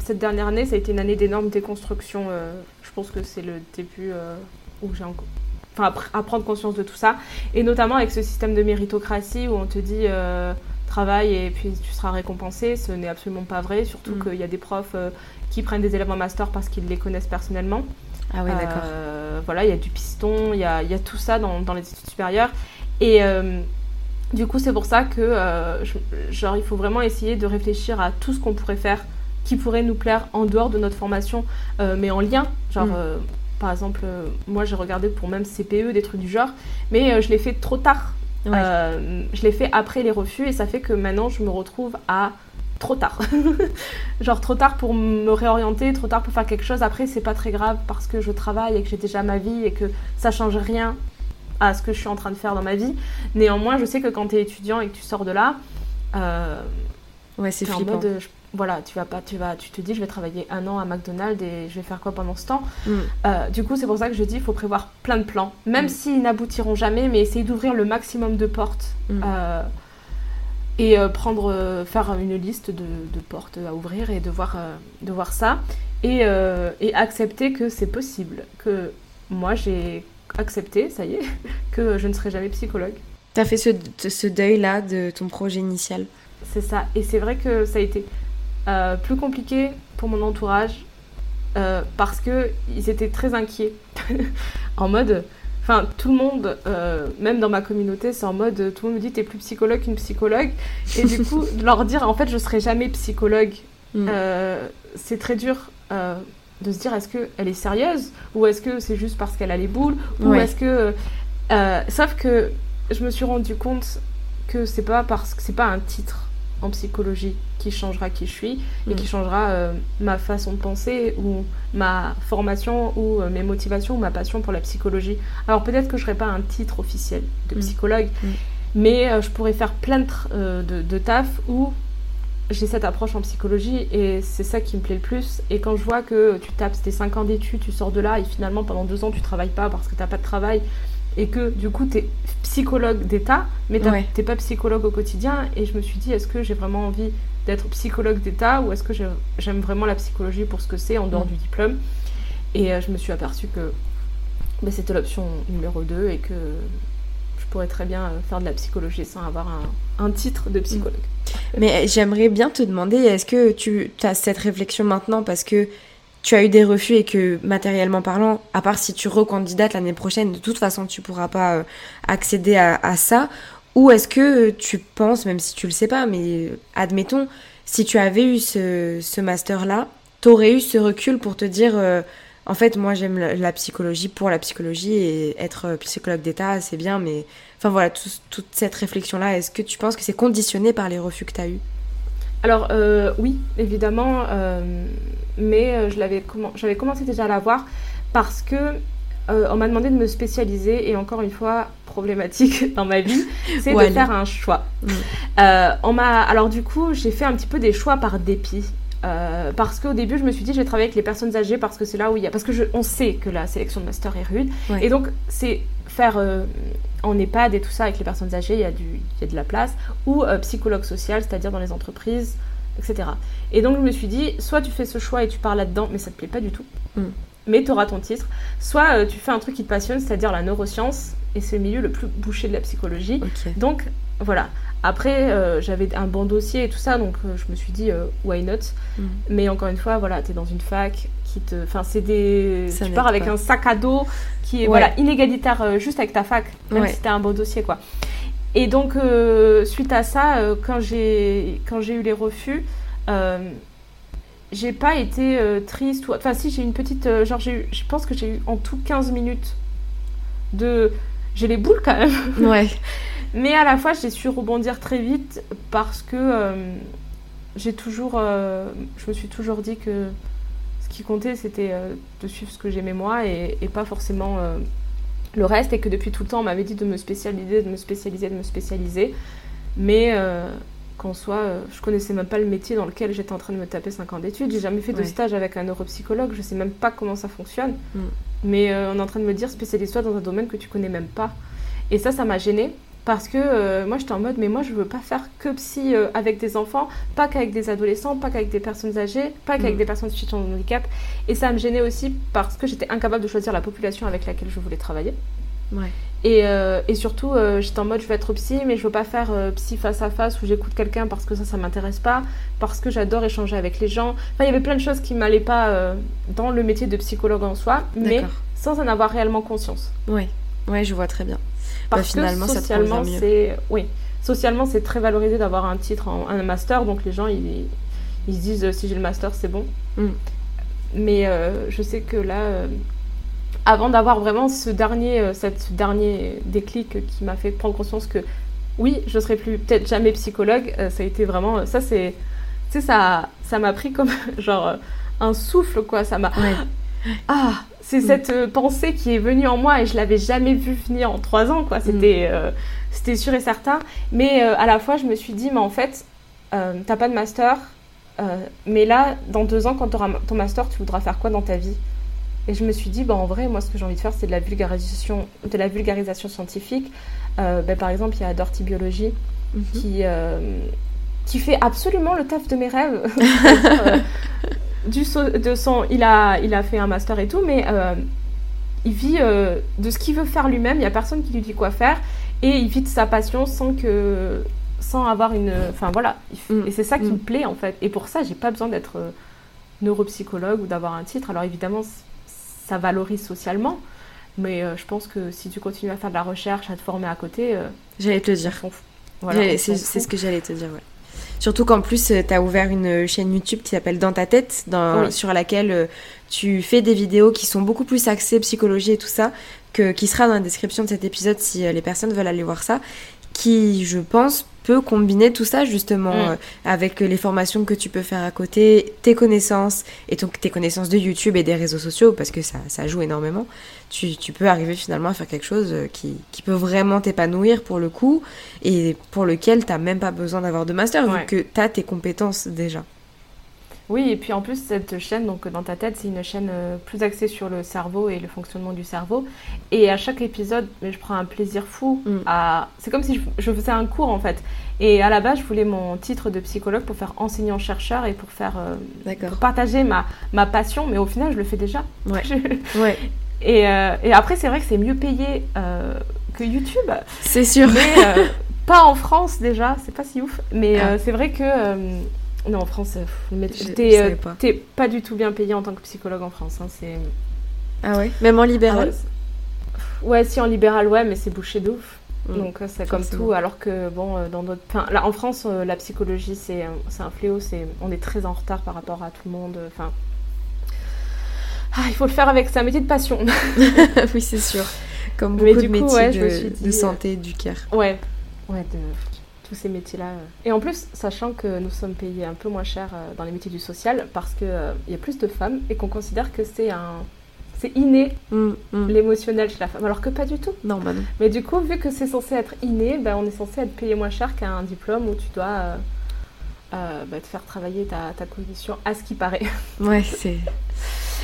[SPEAKER 1] cette dernière année, ça a été une année d'énorme déconstruction. je pense que c'est le début où j'ai encore enfin, à prendre conscience de tout ça. Et notamment avec ce système de méritocratie où on te dit euh, travaille et puis tu seras récompensé. Ce n'est absolument pas vrai, surtout mm. qu'il y a des profs euh, qui prennent des élèves en master parce qu'ils les connaissent personnellement.
[SPEAKER 2] Ah oui, d'accord.
[SPEAKER 1] Euh, voilà, il y a du piston, il y a, y a, tout ça dans, dans, les études supérieures. Et du coup, c'est pour ça que genre, il faut vraiment essayer de réfléchir à tout ce qu'on pourrait faire qui pourrait nous plaire en dehors de notre formation, mais en lien. Genre, mm. Par exemple, euh, moi j'ai regardé pour même CPE, des trucs du genre, mais euh, je l'ai fait trop tard. Euh, je l'ai fait après les refus et ça fait que maintenant je me retrouve à trop tard. genre trop tard pour me réorienter, trop tard pour faire quelque chose. Après, c'est pas très grave parce que je travaille et que j'ai déjà ma vie et que ça change rien à ce que je suis en train de faire dans ma vie. Néanmoins, je sais que quand tu es étudiant et que tu sors de là,
[SPEAKER 2] ouais, c'est flippant
[SPEAKER 1] voilà, tu vas pas, tu vas, tu te dis, je vais travailler un an à McDonald's et je vais faire quoi pendant ce temps mm. euh, Du coup, c'est pour ça que je dis, il faut prévoir plein de plans, même mm. s'ils n'aboutiront jamais, mais essayer d'ouvrir le maximum de portes mm. euh, et euh, prendre, faire une liste de, portes à ouvrir et de voir, de voir ça et, et accepter que c'est possible, que moi j'ai accepté, ça y est, que je ne serai jamais psychologue.
[SPEAKER 2] Tu as fait ce, ce deuil-là de ton projet initial
[SPEAKER 1] C'est ça, et c'est vrai que ça a été euh, plus compliqué pour mon entourage euh, parce que ils étaient très inquiets. en mode, enfin tout le monde, euh, même dans ma communauté, c'est en mode tout le monde me dit t'es plus psychologue qu'une psychologue et du coup leur dire en fait je serai jamais psychologue, mm. c'est très dur. de se dire est-ce qu'elle est sérieuse ou est-ce que c'est juste parce qu'elle a les boules ou est-ce que sauf que je me suis rendu compte que c'est pas parce que c'est pas un titre en psychologie qui changera qui je suis et qui mm. changera euh, ma façon de penser ou ma formation ou euh, mes motivations ou ma passion pour la psychologie. Alors peut-être que je n'aurai pas un titre officiel de mm. psychologue, mm. mais euh, je pourrais faire plein de, de, taf où j'ai cette approche en psychologie et c'est ça qui me plaît le plus. Et quand je vois que tu tapes tes 5 ans d'études, tu sors de là et finalement pendant 2 ans tu travailles pas parce que tu n'as pas de travail et que du coup tu es psychologue d'État, mais tu n'es pas psychologue au quotidien. Et je me suis dit, est-ce que j'ai vraiment envie d'être psychologue d'État ou est-ce que j'aime vraiment la psychologie pour ce que c'est en dehors mm. du diplôme? Et euh, je me suis aperçue que bah, c'était l'option numéro 2 et que je pourrais très bien euh, faire de la psychologie sans avoir un, titre de psychologue.
[SPEAKER 2] Mm. Mais j'aimerais bien te demander, est-ce que tu as cette réflexion maintenant? Parce que tu as eu des refus et que matériellement parlant, à part si tu recandidates l'année prochaine, de toute façon tu pourras pas euh, accéder à, ça. Ou est-ce que tu penses, même si tu le sais pas, mais admettons, si tu avais eu ce, master-là, tu aurais eu ce recul pour te dire, euh, en fait, moi j'aime la, psychologie pour la psychologie et être euh, psychologue d'État, c'est bien, mais enfin voilà, toute cette réflexion-là, est-ce que tu penses que c'est conditionné par les refus que tu as eus?
[SPEAKER 1] Alors euh, oui, évidemment, euh, mais euh, j'avais commencé déjà à l'avoir parce que on m'a demandé de me spécialiser et encore une fois problématique dans ma vie, c'est de faire un choix. Mm. on m'a alors du coup j'ai fait un petit peu des choix par dépit. parce qu'au début, je me suis dit, je vais travailler avec les personnes âgées parce que c'est là où il y a. Parce que on sait que la sélection de master est rude. Et donc, c'est faire en EHPAD et tout ça avec les personnes âgées, il y a, du, il y a de la place, ou euh, psychologue social, c'est-à-dire dans les entreprises, etc. Et donc je me suis dit, soit tu fais ce choix et tu pars là-dedans, mais ça te plaît pas du tout, mm. mais tu auras ton titre, soit euh, tu fais un truc qui te passionne, c'est-à-dire la neuroscience, et c'est le milieu le plus bouché de la psychologie. Donc voilà. Après, euh, j'avais un bon dossier et tout ça, donc je me suis dit, why not? Mm. Mais encore une fois, voilà, tu es dans une fac, Enfin, c'est des. tu pars avec un sac à dos qui est voilà, inégalitaire euh, juste avec ta fac, même si t'as un beau dossier, quoi. Et donc, euh, suite à ça, euh, quand j'ai eu les refus, j'ai pas été triste. Ou... Enfin, si, j'ai une petite. genre, je pense que j'ai eu en tout 15 minutes de. J'ai les boules quand même.
[SPEAKER 2] Ouais.
[SPEAKER 1] Mais à la fois, j'ai su rebondir très vite parce que j'ai toujours, je me suis toujours dit que ce qui comptait, c'était de suivre ce que j'aimais moi et, et, pas forcément le reste, et que depuis tout le temps, on m'avait dit de me spécialiser, de me spécialiser, de me spécialiser. Mais qu'en soit, euh, je connaissais même pas le métier dans lequel j'étais en train de me taper 5 ans d'études. J'ai jamais fait de stage avec un neuropsychologue, je sais même pas comment ça fonctionne. Mm. Mais euh, on est en train de me dire spécialise-toi dans un domaine que tu connais même pas. Et ça, ça m'a gênée parce que euh, moi j'étais en mode mais moi je veux pas faire que psy avec des enfants, pas qu'avec des adolescents, pas qu'avec des personnes âgées, pas qu'avec mm. des personnes situation de handicap. Et ça me gênait aussi parce que j'étais incapable de choisir la population avec laquelle je voulais travailler. Ouais. Euh, et, surtout, euh, j'étais en mode, je vais être psy, mais je veux pas faire euh, psy face à face où j'écoute quelqu'un parce que ça, ça m'intéresse pas, parce que j'adore échanger avec les gens. Enfin, il y avait plein de choses qui m'allaient pas dans le métier de psychologue en soi, mais sans en avoir réellement conscience.
[SPEAKER 2] Oui, je vois très bien.
[SPEAKER 1] Bah, parce finalement, que socialement, c'est oui, socialement, c'est très valorisé d'avoir un titre, en, un master, donc les gens, ils, ils se disent, si j'ai le master, c'est bon. Mm. Mais je sais que là avant d'avoir vraiment ce dernier, euh, cette, dernier déclic qui m'a fait prendre conscience que oui, je serai plus peut-être jamais psychologue, euh, ça a été vraiment, euh, ça c'est, tu sais, ça, ça m'a pris comme genre un souffle quoi, ça m'a, ah, c'est mm. cette pensée qui est venue en moi et je l'avais jamais vue venir en trois ans quoi, c'était, mm. c'était sûr et certain, mais à la fois je me suis dit mais en fait, t'as pas de master, mais là dans deux ans quand tu auras ton master, tu voudras faire quoi dans ta vie? Et je me suis dit, bah, en vrai, moi, ce que j'ai envie de faire, c'est de la vulgarisation, de la vulgarisation scientifique. Euh, bah, par exemple, il y a Dorty Biologie mhm. qui, euh, qui fait absolument le taf de mes rêves. Euh, du, de son, il, a, il a fait un master et tout, mais il vit de ce qu'il veut faire lui-même. Il n'y a personne qui lui dit quoi faire. Et il vit de sa passion sans que sans avoir une enfin voilà mm. et c'est ça qui me mm. plaît en fait et pour ça j'ai pas besoin d'être neuropsychologue ou d'avoir un titre alors évidemment ça valorise socialement. Mais euh, je pense que si tu continues à faire de la recherche, à te former à côté. Euh,
[SPEAKER 2] j'allais te le dire. Voilà, c'est ce que j'allais te dire, ouais. Surtout qu'en plus, euh, tu as ouvert une chaîne YouTube qui s'appelle Dans ta tête, dans, sur laquelle tu fais des vidéos qui sont beaucoup plus axées psychologie et tout ça, que, qui sera dans la description de cet épisode si les personnes veulent aller voir ça, qui, je pense, peut combiner tout ça justement mm. euh, avec les formations que tu peux faire à côté, tes connaissances et donc tes connaissances de YouTube et des réseaux sociaux parce que ça, ça joue énormément. Tu, tu, peux arriver finalement à faire quelque chose euh, qui, qui peut vraiment t'épanouir pour le coup et pour lequel tu n'as même pas besoin d'avoir de master vu que tu as tes compétences déjà.
[SPEAKER 1] Oui, et puis en plus, cette chaîne, donc dans ta tête, c'est une chaîne euh, plus axée sur le cerveau et le fonctionnement du cerveau. Et à chaque épisode, je prends un plaisir fou mm. à. C'est comme si je, faisais un cours en fait. Et à la base, je voulais mon titre de psychologue pour faire enseignant-chercheur et pour faire. Euh, pour partager ma, ma passion, mais au final, je le fais déjà.
[SPEAKER 2] Ouais. ouais.
[SPEAKER 1] Et, euh, et, après, c'est vrai que c'est mieux payé que YouTube.
[SPEAKER 2] C'est sûr.
[SPEAKER 1] Mais pas en France déjà, c'est pas si ouf. Mais ah. c'est vrai que non, en France, euh, t'es euh, pas. pas du tout bien payé en tant que psychologue en France. Hein, c'est...
[SPEAKER 2] Ah ouais? Même en libéral?
[SPEAKER 1] Ah ouais. si en libéral, ouais, mais c'est bouché de ouf. Mm. Donc euh, c'est comme tout, alors que bon, dans d'autres... Enfin, là, en France, la psychologie, c'est, un fléau. C'est... On est très en retard par rapport à tout le monde. Enfin... Ah, il faut le faire avec... sa métier de passion.
[SPEAKER 2] oui, c'est sûr. Comme beaucoup de métiers de, de, santé, du care.
[SPEAKER 1] Ouais, ouais, de tous ces métiers-là. Et en plus, sachant que nous sommes payés un peu moins cher euh, dans les métiers du social parce qu'il euh, il y a plus de femmes et qu'on considère que c'est un c'est inné mm, mm. l'émotionnel chez la femme, alors que pas du tout.
[SPEAKER 2] Non, bah non.
[SPEAKER 1] Mais du coup, vu que c'est censé être inné, ben, on est censé être payé moins cher qu'un diplôme où tu dois euh, bah, te faire travailler ta, ta cognition à ce qui paraît.
[SPEAKER 2] Ouais, c'est.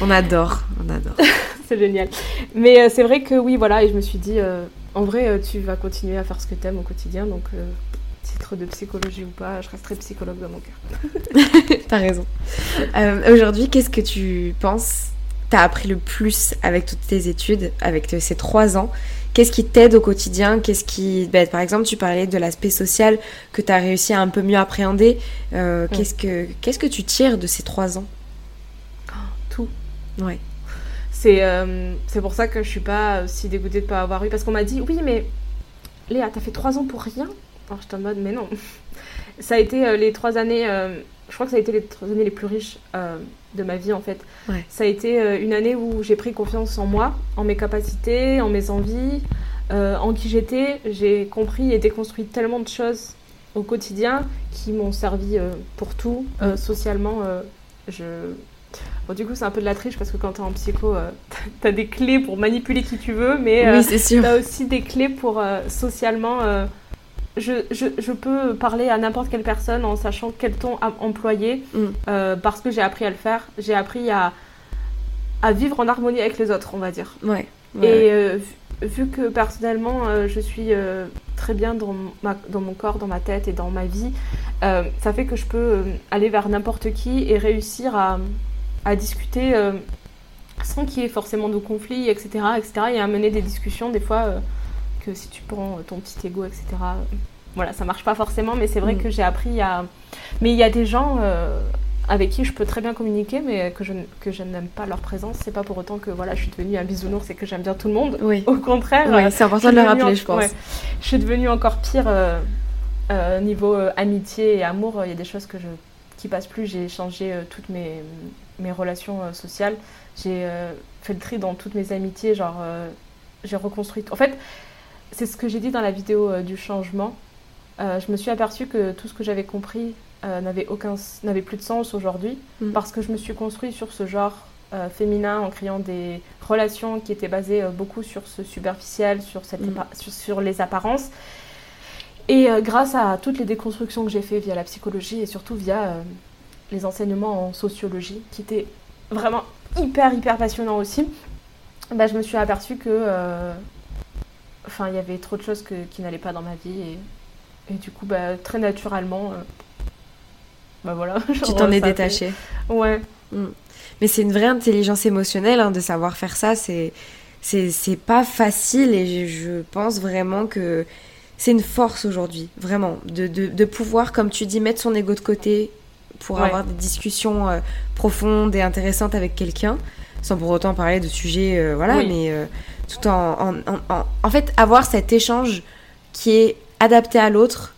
[SPEAKER 2] On adore, on adore.
[SPEAKER 1] c'est génial. Mais c'est vrai que oui, voilà, et je me suis dit, en vrai, tu vas continuer à faire ce que tu aimes au quotidien, donc titre de psychologie ou pas, je resterai psychologue dans mon cœur.
[SPEAKER 2] T'as raison. Euh, aujourd'hui, qu'est-ce que tu penses T'as appris le plus avec toutes tes études, avec ces trois ans? Qu'est-ce qui t'aide au quotidien? Qu'est-ce qui, ben, par exemple, tu parlais de l'aspect social que tu as réussi à un peu mieux appréhender. Euh, qu'est-ce que qu'est-ce que tu tires de ces trois ans?
[SPEAKER 1] Tout.
[SPEAKER 2] Ouais.
[SPEAKER 1] C'est euh, c'est pour ça que je suis pas si dégoûtée de pas avoir eu parce qu'on m'a dit oui mais Léa t'as fait trois ans pour rien? Alors j'étais en mode, mais non. ça a été euh, les trois années, euh, je crois que ça a été les trois années les plus riches euh, de ma vie en fait. Ça a été une année où j'ai pris confiance en moi, en mes capacités, en mes envies, en qui j'étais. J'ai compris et déconstruit tellement de choses au quotidien qui m'ont servi pour tout. Socialement, je... Bon, du coup, c'est un peu de la triche parce que quand tu es en psycho, tu as des clés pour manipuler qui tu veux, mais
[SPEAKER 2] oui, c'est sûr.
[SPEAKER 1] tu as aussi des clés pour socialement je, je, je, peux parler à n'importe quelle personne en sachant quel ton employer
[SPEAKER 2] Mm.
[SPEAKER 1] euh, parce que j'ai appris à le faire. J'ai appris à, à vivre en harmonie avec les autres, on va dire.
[SPEAKER 2] Ouais. ouais.
[SPEAKER 1] Et euh, vu, vu que personnellement, euh, je suis très bien dans, ma, dans mon corps, dans ma tête et dans ma vie, ça fait que je peux aller vers n'importe qui et réussir à, à discuter sans qu'il y ait forcément de conflits, etc., etc. Et à mener des discussions, des fois, que si tu prends ton petit ego, etc., euh, voilà, ça marche pas forcément, mais c'est vrai
[SPEAKER 2] Mm.
[SPEAKER 1] que j'ai appris à... Mais il y a des gens euh, avec qui je peux très bien communiquer, mais que je, que je n'aime pas leur présence. C'est pas pour autant que voilà, je suis devenue un bisounours et que j'aime bien tout le monde.
[SPEAKER 2] Oui.
[SPEAKER 1] Au contraire, euh,
[SPEAKER 2] c'est important de le rappeler,
[SPEAKER 1] en-
[SPEAKER 2] je pense.
[SPEAKER 1] ouais. je suis devenue encore pire euh, euh, niveau euh, amitié et amour. Il y a des choses que je, qui passent plus. J'ai changé euh, toutes mes, mes relations euh, sociales. J'ai euh, fait le tri dans toutes mes amitiés. Genre, euh, j'ai reconstruit. En fait, c'est ce que j'ai dit dans la vidéo euh, du changement. Euh, je me suis aperçue que tout ce que j'avais compris euh, n'avait aucun, n'avait plus de sens aujourd'hui
[SPEAKER 2] Mm.
[SPEAKER 1] parce que je me suis construit sur ce genre féminin en créant des relations qui étaient basées beaucoup sur ce superficiel, sur, cette
[SPEAKER 2] Mm.
[SPEAKER 1] appa- sur, sur les apparences. Et grâce à toutes les déconstructions que j'ai fait via la psychologie et surtout via les enseignements en sociologie, qui étaient vraiment hyper hyper passionnants aussi, bah, je me suis aperçue que euh, enfin il y avait trop de choses que- qui n'allaient pas dans ma vie et, et du coup bah, très naturellement euh, bah voilà
[SPEAKER 2] Tu t'en es
[SPEAKER 1] fait-
[SPEAKER 2] détaché.
[SPEAKER 1] ouais
[SPEAKER 2] Mais c'est une vraie intelligence émotionnelle hein, de savoir faire ça. C'est c'est c'est pas facile et je, je pense vraiment que c'est une force aujourd'hui, vraiment, de, de, de pouvoir, comme tu dis, mettre son ego de côté pour
[SPEAKER 1] Ouais.
[SPEAKER 2] avoir des discussions euh, profondes et intéressantes avec quelqu'un, sans pour autant parler de sujets, euh, voilà,
[SPEAKER 1] Oui.
[SPEAKER 2] mais euh, tout en, en, en, en- en fait, avoir cet échange qui est adapté à l'autre,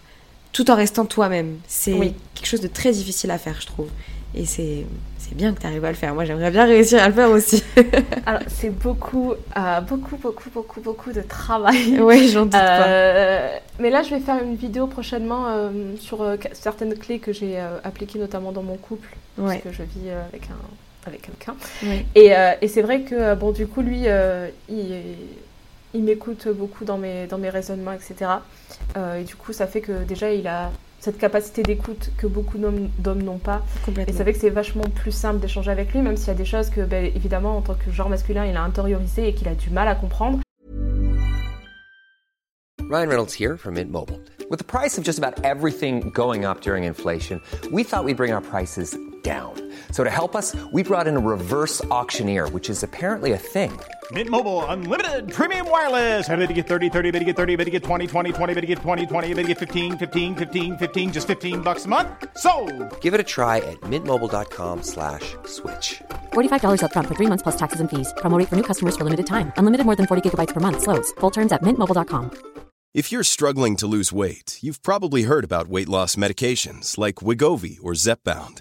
[SPEAKER 2] tout en restant toi-même. C'est
[SPEAKER 1] Oui.
[SPEAKER 2] quelque chose de très difficile à faire, je trouve. Et c'est c'est bien que tu arrives à le faire. Moi, j'aimerais bien réussir à le faire aussi.
[SPEAKER 1] alors c'est beaucoup euh, beaucoup beaucoup beaucoup beaucoup de travail
[SPEAKER 2] oui, j'en doute pas.
[SPEAKER 1] Euh, mais là, je vais faire une vidéo prochainement euh, sur certaines clés que j'ai appliquées notamment dans mon couple,
[SPEAKER 2] Ouais.
[SPEAKER 1] parce que je vis avec un avec quelqu'un.
[SPEAKER 2] Ouais.
[SPEAKER 1] Et, euh, et c'est vrai que euh, bon, du coup, lui, euh, il, il m'écoute beaucoup dans mes dans mes raisonnements, etc. Euh, et du coup, ça fait que déjà, il a cette capacité d'écoute que beaucoup d'hommes d'hommes n'ont pas. Et ça fait que c'est vachement plus simple d'échanger avec lui, même s'il y a des choses que, ben, évidemment, en tant que genre masculin, il a intériorisé et qu'il a du mal à comprendre.
[SPEAKER 3] Ryan Reynolds here from Mint Mobile. With the price of just about everything going up during inflation, we thought we'd bring our prices down. So to help us, we brought in a reverse auctioneer, which is apparently a thing.
[SPEAKER 4] Mint Mobile unlimited premium wireless. Ready to get 30, 30, bit to get 30, bit to get 20, 20, 20, bit to get 20, 20, bit to get 15, 15, 15, 15 just 15 bucks a month. So,
[SPEAKER 3] Give it a try at mintmobile.com slash switch.
[SPEAKER 5] $45 upfront for three months plus taxes and fees. Promo for new customers for limited time. Unlimited more than 40 gigabytes per month. Slows. Full terms at mintmobile.com.
[SPEAKER 6] If you're struggling to lose weight, you've probably heard about weight loss medications like Wigovi or Zepbound,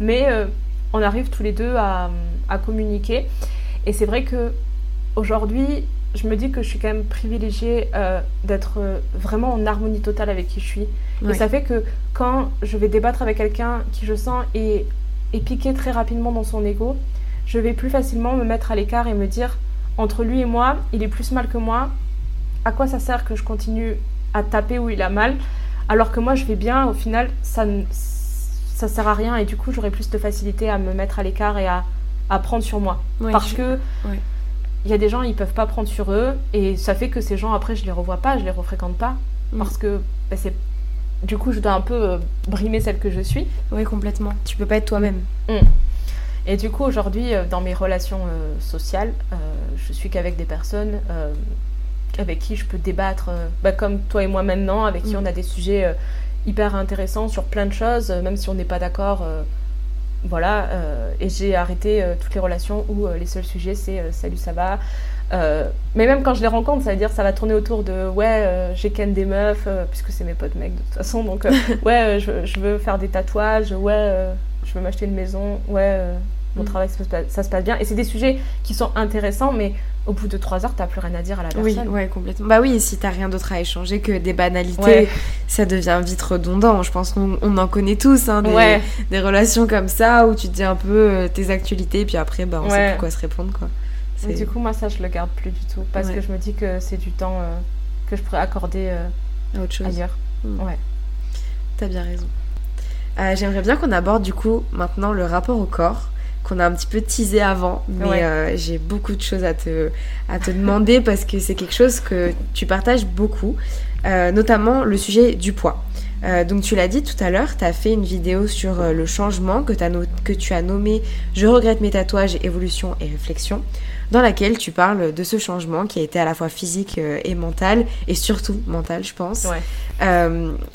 [SPEAKER 1] Mais euh, on arrive tous les deux à, à communiquer. Et c'est vrai que aujourd'hui, je me dis que je suis quand même privilégiée euh, d'être euh, vraiment en harmonie totale avec qui je suis. Et ça fait que quand je vais débattre avec quelqu'un qui je sens est, est piqué très rapidement dans son ego, je vais plus facilement me mettre à l'écart et me dire entre lui et moi, il est plus mal que moi. À quoi ça sert que je continue à taper où il a mal alors que moi je vais bien Au final, ça ne ça sert à rien et du coup j'aurais plus de facilité à me mettre à l'écart et à, à prendre sur moi.
[SPEAKER 2] Ouais,
[SPEAKER 1] Parce que
[SPEAKER 2] ouais.
[SPEAKER 1] il y a des gens, ils peuvent pas prendre sur eux et ça fait que ces gens, après, je les revois pas, je les refréquente pas
[SPEAKER 2] Mm.
[SPEAKER 1] parce que bah, c'est. Du coup, je dois un peu euh, brimer celle que je suis.
[SPEAKER 2] Oui, complètement. Tu peux pas être toi-même.
[SPEAKER 1] Et du coup, aujourd'hui, euh, dans mes relations euh, sociales, je suis qu'avec des personnes avec qui je peux débattre, bah, comme toi et moi maintenant, avec qui
[SPEAKER 2] Mm.
[SPEAKER 1] on a des sujets hyper intéressants sur plein de choses, euh, même si on n'est pas d'accord. euh, voilà, euh, et j'ai arrêté toutes les relations où les seuls sujets c'est salut, ça va. Mais même quand je les rencontre, ça veut dire ça va tourner autour de ouais, j'ai ken des meufs, puisque c'est mes potes mecs de toute façon, donc ouais, je, je veux faire des tatouages, ouais, je veux m'acheter une maison, ouais, mon
[SPEAKER 2] Mm.
[SPEAKER 1] travail ça se, passe, ça se passe bien. Et c'est des sujets qui sont intéressants, mais au bout de trois heures, t'as plus rien à dire à la
[SPEAKER 2] Oui,
[SPEAKER 1] personne.
[SPEAKER 2] ouais, complètement. Bah oui, et si t'as rien d'autre à échanger que des banalités,
[SPEAKER 1] Ouais.
[SPEAKER 2] ça devient vite redondant. Je pense qu'on on en connaît tous, hein, des,
[SPEAKER 1] Ouais.
[SPEAKER 2] des relations comme ça où tu te dis un peu euh, tes actualités, puis après, bah, on sait plus quoi se répondre, quoi.
[SPEAKER 1] Et du coup, moi, ça, je le garde plus du tout, parce que je me dis que c'est du temps euh, que je pourrais accorder euh,
[SPEAKER 2] autre chose.
[SPEAKER 1] ailleurs.
[SPEAKER 2] Mm.
[SPEAKER 1] Ouais.
[SPEAKER 2] T'as bien raison. Euh, J'aimerais bien qu'on aborde du coup maintenant le rapport au corps qu'on a un petit peu teasé avant, mais
[SPEAKER 1] Ouais.
[SPEAKER 2] euh, j'ai beaucoup de choses à te, à te demander parce que c'est quelque chose que tu partages beaucoup, euh, notamment le sujet du poids. Euh, donc tu l'as dit tout à l'heure, tu as fait une vidéo sur le changement que, t'as no- que tu as nommé Je regrette mes tatouages, évolution et réflexion, dans laquelle tu parles de ce changement qui a été à la fois physique et mental, et surtout mental je pense.
[SPEAKER 1] Ouais.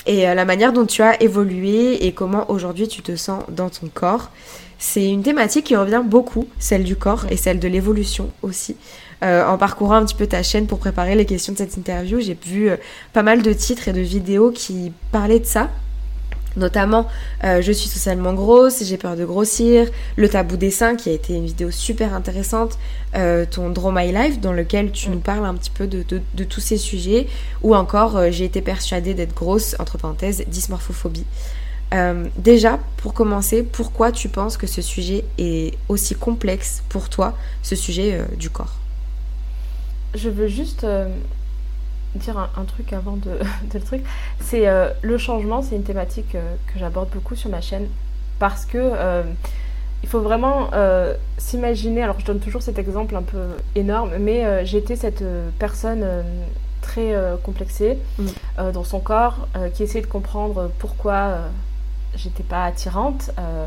[SPEAKER 2] Et la manière dont tu as évolué et comment aujourd'hui tu te sens dans ton corps. C'est une thématique qui revient beaucoup, celle du corps et celle de l'évolution aussi. Euh, en parcourant un petit peu ta chaîne pour préparer les questions de cette interview, j'ai vu euh, pas mal de titres et de vidéos qui parlaient de ça. Notamment, euh, je suis socialement grosse, j'ai peur de grossir, le tabou des seins qui a été une vidéo super intéressante, ton Draw My Life dans lequel tu nous parles un petit peu de, de- tous ces sujets, ou encore j'ai été persuadée d'être grosse, entre parenthèses, dysmorphophobie. Euh, déjà, pour commencer, pourquoi tu penses que ce sujet est aussi complexe pour toi, ce sujet euh, du corps?
[SPEAKER 1] Je veux juste euh, dire un, un truc avant de, de le truc. C'est le changement, c'est une thématique que j'aborde beaucoup sur ma chaîne parce que il faut vraiment s'imaginer. Alors, je donne toujours cet exemple un peu énorme, mais j'étais cette personne très complexée
[SPEAKER 2] Mm.
[SPEAKER 1] dans son corps qui essayait de comprendre pourquoi j'étais pas attirante. euh,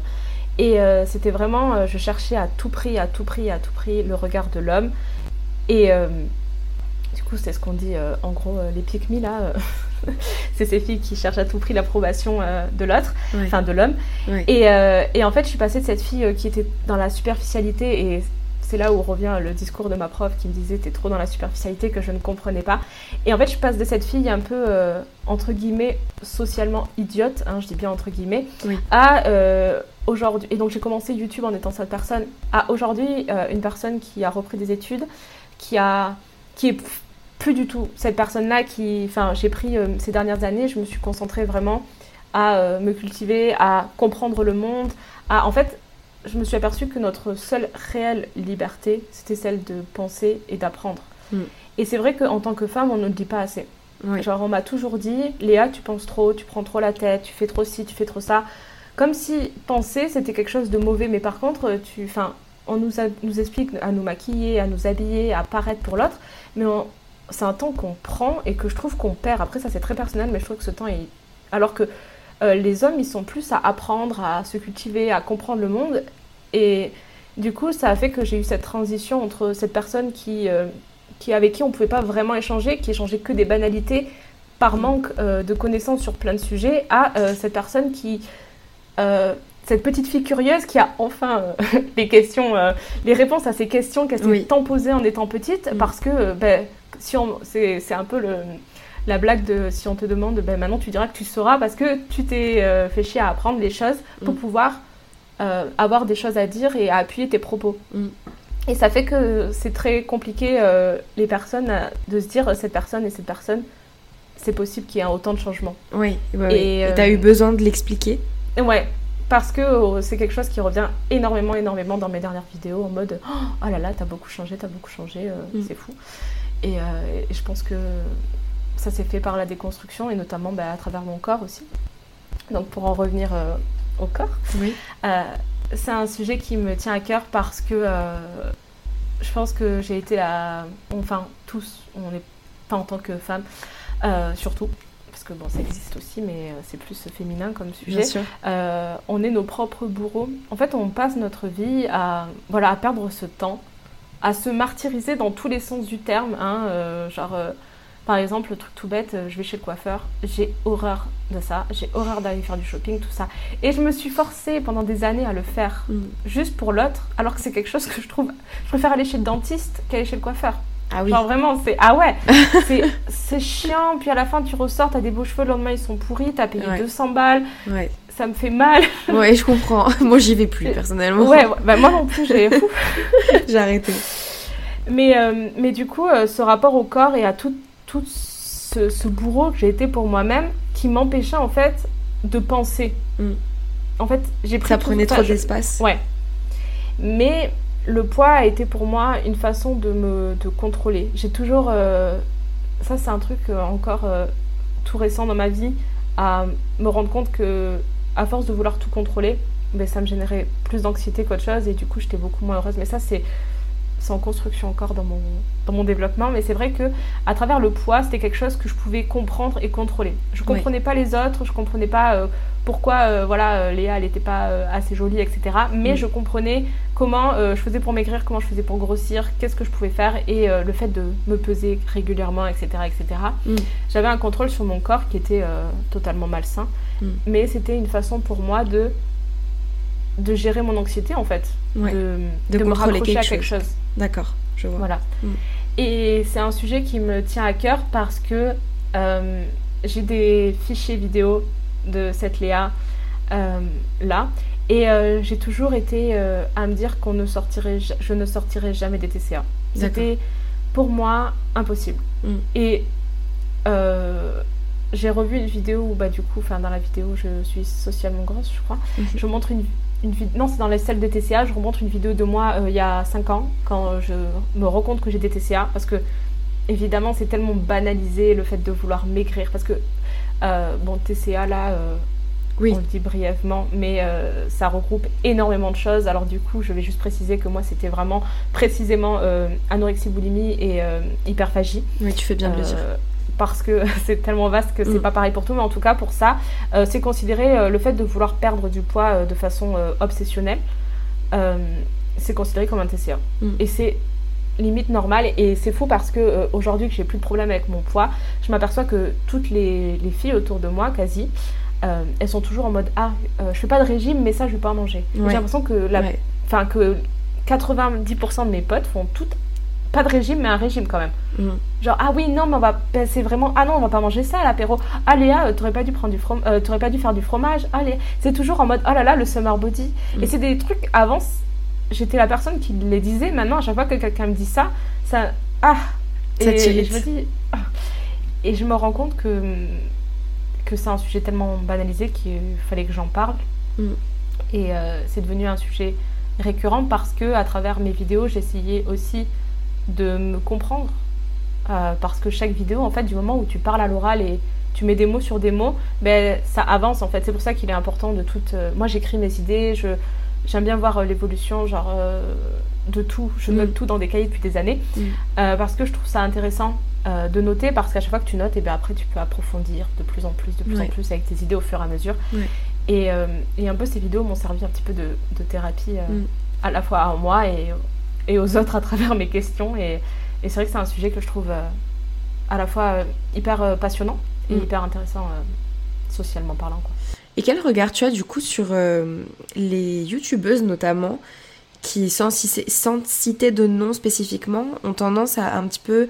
[SPEAKER 1] et euh, c'était vraiment, euh, je cherchais à tout prix, à tout prix, à tout prix le regard de l'homme. Et du coup, c'est ce qu'on dit en gros, les pick me là. c'est ces filles qui cherchent à tout prix l'approbation de l'autre, enfin de l'homme. Et, et en fait, je suis passée de cette fille qui était dans la superficialité et c'est là où revient le discours de ma prof qui me disait t'es trop dans la superficialité que je ne comprenais pas. Et en fait, je passe de cette fille un peu euh, entre guillemets socialement idiote, hein, je dis bien entre guillemets,
[SPEAKER 2] Oui.
[SPEAKER 1] à euh, aujourd'hui. Et donc j'ai commencé YouTube en étant cette personne à aujourd'hui euh, une personne qui a repris des études, qui a qui est plus du tout cette personne-là qui, enfin, j'ai pris ces dernières années, je me suis concentrée vraiment à me cultiver, à comprendre le monde, à en fait, je me suis aperçue que notre seule réelle liberté, c'était celle de penser et d'apprendre.
[SPEAKER 2] Mm.
[SPEAKER 1] Et c'est vrai qu'en tant que femme, on ne le dit pas assez. Genre, on m'a toujours dit, Léa, tu penses trop, tu prends trop la tête, tu fais trop ci, tu fais trop ça. Comme si penser, c'était quelque chose de mauvais. Mais par contre, tu, enfin, on nous, a- nous explique à nous maquiller, à nous habiller, à paraître pour l'autre. Mais c'est un temps qu'on prend et que je trouve qu'on perd. Après, ça, c'est très personnel, mais je trouve que ce temps est. Alors que euh, les hommes, ils sont plus à apprendre, à se cultiver, à comprendre le monde. Et du coup, ça a fait que j'ai eu cette transition entre cette personne qui, euh, qui avec qui on ne pouvait pas vraiment échanger, qui échangeait que des banalités par manque euh, de connaissances sur plein de sujets, à cette personne qui cette petite fille curieuse qui a enfin les questions, les réponses à ces questions qu'elle s'est
[SPEAKER 2] Oui.
[SPEAKER 1] tant posées en étant petite,
[SPEAKER 2] Mm.
[SPEAKER 1] parce que ben, si c'est un peu le, la blague de si on te demande, ben maintenant tu diras que tu sauras parce que tu t'es euh, fait chier à apprendre les choses pour
[SPEAKER 2] Mm.
[SPEAKER 1] pouvoir euh, avoir des choses à dire et à appuyer tes propos.
[SPEAKER 2] Mm.
[SPEAKER 1] Et ça fait que c'est très compliqué euh, les personnes à- de se dire cette personne et cette personne, c'est possible qu'il y ait autant de changements.
[SPEAKER 2] Oui, ouais.
[SPEAKER 1] Et, euh,
[SPEAKER 2] t'as eu besoin de l'expliquer?
[SPEAKER 1] Ouais, parce que euh, c'est quelque chose qui revient énormément, énormément dans mes dernières vidéos en mode oh là là, t'as beaucoup changé, t'as beaucoup changé, euh,
[SPEAKER 2] Mm.
[SPEAKER 1] c'est fou. Et, euh, et je pense que ça s'est fait par la déconstruction et notamment bah, à travers mon corps aussi. Donc pour en revenir euh, au corps,
[SPEAKER 2] Oui.
[SPEAKER 1] euh, c'est un sujet qui me tient à cœur parce que euh, je pense que j'ai été la. Enfin, tous, on est pas en tant que femme, surtout. Parce que bon, ça existe aussi, mais c'est plus féminin comme sujet.
[SPEAKER 2] Bien sûr.
[SPEAKER 1] Euh, on est nos propres bourreaux. En fait, on passe notre vie à, voilà, à perdre ce temps, à se martyriser dans tous les sens du terme. hein, euh, genre, euh, par exemple, le truc tout bête, euh, je vais chez le coiffeur, j'ai horreur de ça, j'ai horreur d'aller faire du shopping, tout ça. Et je me suis forcée pendant des années à le faire,
[SPEAKER 2] Mm.
[SPEAKER 1] juste pour l'autre, alors que c'est quelque chose que je trouve... Je préfère aller chez le dentiste qu'aller chez le coiffeur.
[SPEAKER 2] Ah oui.
[SPEAKER 1] Genre vraiment, c'est... Ah ouais C'est- C'est chiant, puis à la fin, tu ressors, t'as des beaux cheveux, le lendemain, ils sont pourris, t'as payé
[SPEAKER 2] Ouais.
[SPEAKER 1] 200 balles,
[SPEAKER 2] Ouais.
[SPEAKER 1] ça me fait mal.
[SPEAKER 2] Ouais, je comprends. Moi, j'y vais plus personnellement.
[SPEAKER 1] Ouais, bah moi non plus, j'ai.
[SPEAKER 2] J'ai arrêté.
[SPEAKER 1] Mais, euh, mais du coup, euh, ce rapport au corps et à tout, tout ce, ce bourreau que j'ai été pour moi-même qui m'empêchait en fait de penser.
[SPEAKER 2] Mm.
[SPEAKER 1] En fait, j'ai pris
[SPEAKER 2] Ça prenait trop d'espace.
[SPEAKER 1] Ouais. Mais le poids a été pour moi une façon de me de contrôler. J'ai toujours. euh, ça, c'est un truc euh, encore euh, tout récent dans ma vie, à me rendre compte que, à force de vouloir tout contrôler, ben, ça me générait plus d'anxiété qu'autre chose et du coup, j'étais beaucoup moins heureuse. Mais ça, c'est. C'est en construction encore dans mon, dans mon développement, mais c'est vrai que à travers le poids, c'était quelque chose que je pouvais comprendre et contrôler. Je comprenais pas les autres, je comprenais pas euh, pourquoi euh, voilà euh, Léa elle était pas assez jolie etc mais
[SPEAKER 2] Mm.
[SPEAKER 1] je comprenais comment je faisais pour maigrir comment je faisais pour grossir qu'est-ce que je pouvais faire et le fait de me peser régulièrement etc etc
[SPEAKER 2] Mm.
[SPEAKER 1] j'avais un contrôle sur mon corps qui était totalement malsain
[SPEAKER 2] Mm.
[SPEAKER 1] mais c'était une façon pour moi de de gérer mon anxiété en fait
[SPEAKER 2] Ouais.
[SPEAKER 1] de,
[SPEAKER 2] De
[SPEAKER 1] de me raccrocher
[SPEAKER 2] quelque
[SPEAKER 1] à quelque chose
[SPEAKER 2] D'accord, je vois.
[SPEAKER 1] voilà.
[SPEAKER 2] Mm.
[SPEAKER 1] Et c'est un sujet qui me tient à cœur parce que euh, j'ai des fichiers vidéo de cette Léa euh, là. Et euh, j'ai toujours été à me dire qu'on ne sortirait, je ne sortirais jamais des TCA. C'était pour moi impossible.
[SPEAKER 2] Mm.
[SPEAKER 1] Et j'ai revu une vidéo où, bah, du coup, enfin, dans la vidéo, je suis socialement grosse, je crois.
[SPEAKER 2] Mhm.
[SPEAKER 1] Je montre une, une vidéo. Non, c'est dans les salles de TCA. Je remontre une vidéo de moi euh, il y a 5 ans, quand je me rends compte que j'ai des TCA. Parce que, évidemment, c'est tellement banalisé le fait de vouloir maigrir. Parce que, euh, bon, TCA, là. euh,
[SPEAKER 2] Oui.
[SPEAKER 1] On le dit brièvement, mais ça regroupe énormément de choses. Alors du coup, je vais juste préciser que moi, c'était vraiment précisément anorexie, boulimie et hyperphagie.
[SPEAKER 2] Oui, tu fais bien de le dire.
[SPEAKER 1] Parce que c'est tellement vaste que c'est
[SPEAKER 2] Mm.
[SPEAKER 1] pas pareil pour tout, mais en tout cas pour ça, euh, c'est considéré euh, le fait de vouloir perdre du poids euh, de façon obsessionnelle, c'est considéré comme un TCA.
[SPEAKER 2] Mm.
[SPEAKER 1] Et c'est limite normal et c'est fou parce que aujourd'hui que j'ai plus de problème avec mon poids, je m'aperçois que toutes les, les filles autour de moi, quasi, elles sont toujours en mode ah je fais pas de régime mais ça je vais pas manger.
[SPEAKER 2] Ouais.
[SPEAKER 1] J'ai l'impression que la,
[SPEAKER 2] Ouais.
[SPEAKER 1] enfin que 90% de mes potes font toutes pas de régime mais un régime quand même.
[SPEAKER 2] Mm.
[SPEAKER 1] Genre, ah oui, non, mais on va. ben, c'est vraiment. Ah non, on va pas manger ça à l'apéro. Ah Léa, euh, t'aurais pas dû prendre du from... euh, t'aurais pas dû faire du fromage. Ah Léa. C'est toujours en mode, oh là là, le summer body.
[SPEAKER 2] Mm.
[SPEAKER 1] Et c'est des trucs, avant, j'étais la personne qui les disait. Maintenant, à chaque fois que quelqu'un me dit ça, ça. Ah
[SPEAKER 2] Ça
[SPEAKER 1] et, et je me dis. ah. Et je me rends compte que. que c'est un sujet tellement banalisé qu'il fallait que j'en parle.
[SPEAKER 2] Mm.
[SPEAKER 1] Et euh, c'est devenu un sujet récurrent parce que, à travers mes vidéos, j'essayais aussi de me comprendre. Euh, parce que chaque vidéo, en fait, du moment où tu parles à l'oral et tu mets des mots sur des mots, ben, ça avance en fait. C'est pour ça qu'il est important de tout. euh, Moi, j'écris mes idées, je, j'aime bien voir euh, l'évolution. Genre, de tout. Je
[SPEAKER 2] Mm.
[SPEAKER 1] note tout dans des cahiers depuis des années
[SPEAKER 2] Mm.
[SPEAKER 1] parce que je trouve ça intéressant de noter parce qu'à chaque fois que tu notes, et bien après tu peux approfondir de plus en plus, de plus
[SPEAKER 2] Ouais.
[SPEAKER 1] en plus avec tes idées au fur et à mesure.
[SPEAKER 2] Ouais.
[SPEAKER 1] Et, et un peu ces vidéos m'ont servi un petit peu de, de thérapie
[SPEAKER 2] Mm.
[SPEAKER 1] à la fois à moi et, et aux autres à travers mes questions. Et, et c'est vrai que c'est un sujet que je trouve euh, à la fois euh, hyper euh, passionnant et
[SPEAKER 2] Mm.
[SPEAKER 1] hyper intéressant socialement parlant. Quoi.
[SPEAKER 2] Et quel regard tu as du coup sur euh, les youtubeuses notamment qui, sans, ci- sans citer de nom spécifiquement, ont tendance à un petit peu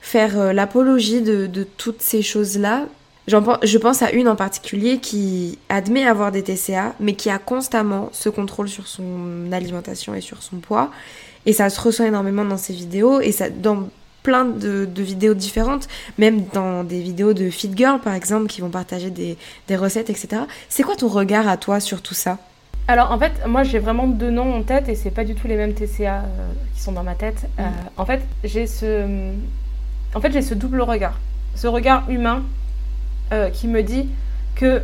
[SPEAKER 2] faire euh, l'apologie de, de toutes ces choses-là Je pense à une en particulier qui admet avoir des TCA, mais qui a constamment ce contrôle sur son alimentation et sur son poids. Et ça se ressent énormément dans ses vidéos, et ça, dans plein de, de vidéos différentes, même dans des vidéos de Fit Girl par exemple, qui vont partager des, des recettes, etc. C'est quoi ton regard à toi sur tout ça?
[SPEAKER 1] Alors en fait, moi j'ai vraiment deux noms en tête et c'est pas du tout les mêmes TCA euh, qui sont dans ma tête. Euh, en fait, j'ai ce, en fait j'ai ce double regard, ce regard humain euh, qui me dit que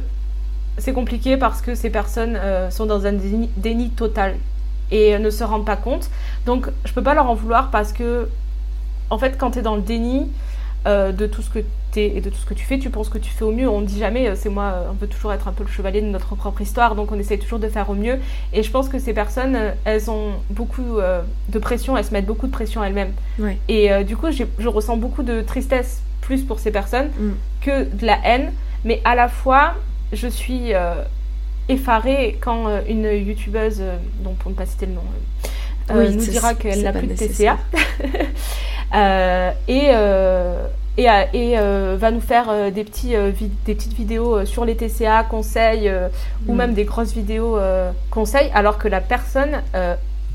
[SPEAKER 1] c'est compliqué parce que ces personnes euh, sont dans un déni, déni total et ne se rendent pas compte. Donc je peux pas leur en vouloir parce que en fait quand tu es dans le déni euh, de tout ce que tu es et de tout ce que tu fais, tu penses que tu fais au mieux. On dit jamais, c'est moi, on veut toujours être un peu le chevalier de notre propre histoire, donc on essaie toujours de faire au mieux. Et je pense que ces personnes, elles ont beaucoup euh, de pression, elles se mettent beaucoup de pression elles-mêmes. Et du coup, je ressens beaucoup de tristesse plus pour ces personnes
[SPEAKER 2] Mm.
[SPEAKER 1] que de la haine, mais à la fois, je suis euh, effarée quand euh, une youtubeuse, euh, dont pour ne pas citer le nom,
[SPEAKER 2] Oui,
[SPEAKER 1] nous dira qu'elle n'a plus de. TCA. Et et, et, euh, va nous faire euh, des, petits, euh, des petites vidéos sur les TCA, conseils, ou
[SPEAKER 2] Mm.
[SPEAKER 1] même des grosses vidéos conseils, alors que la personne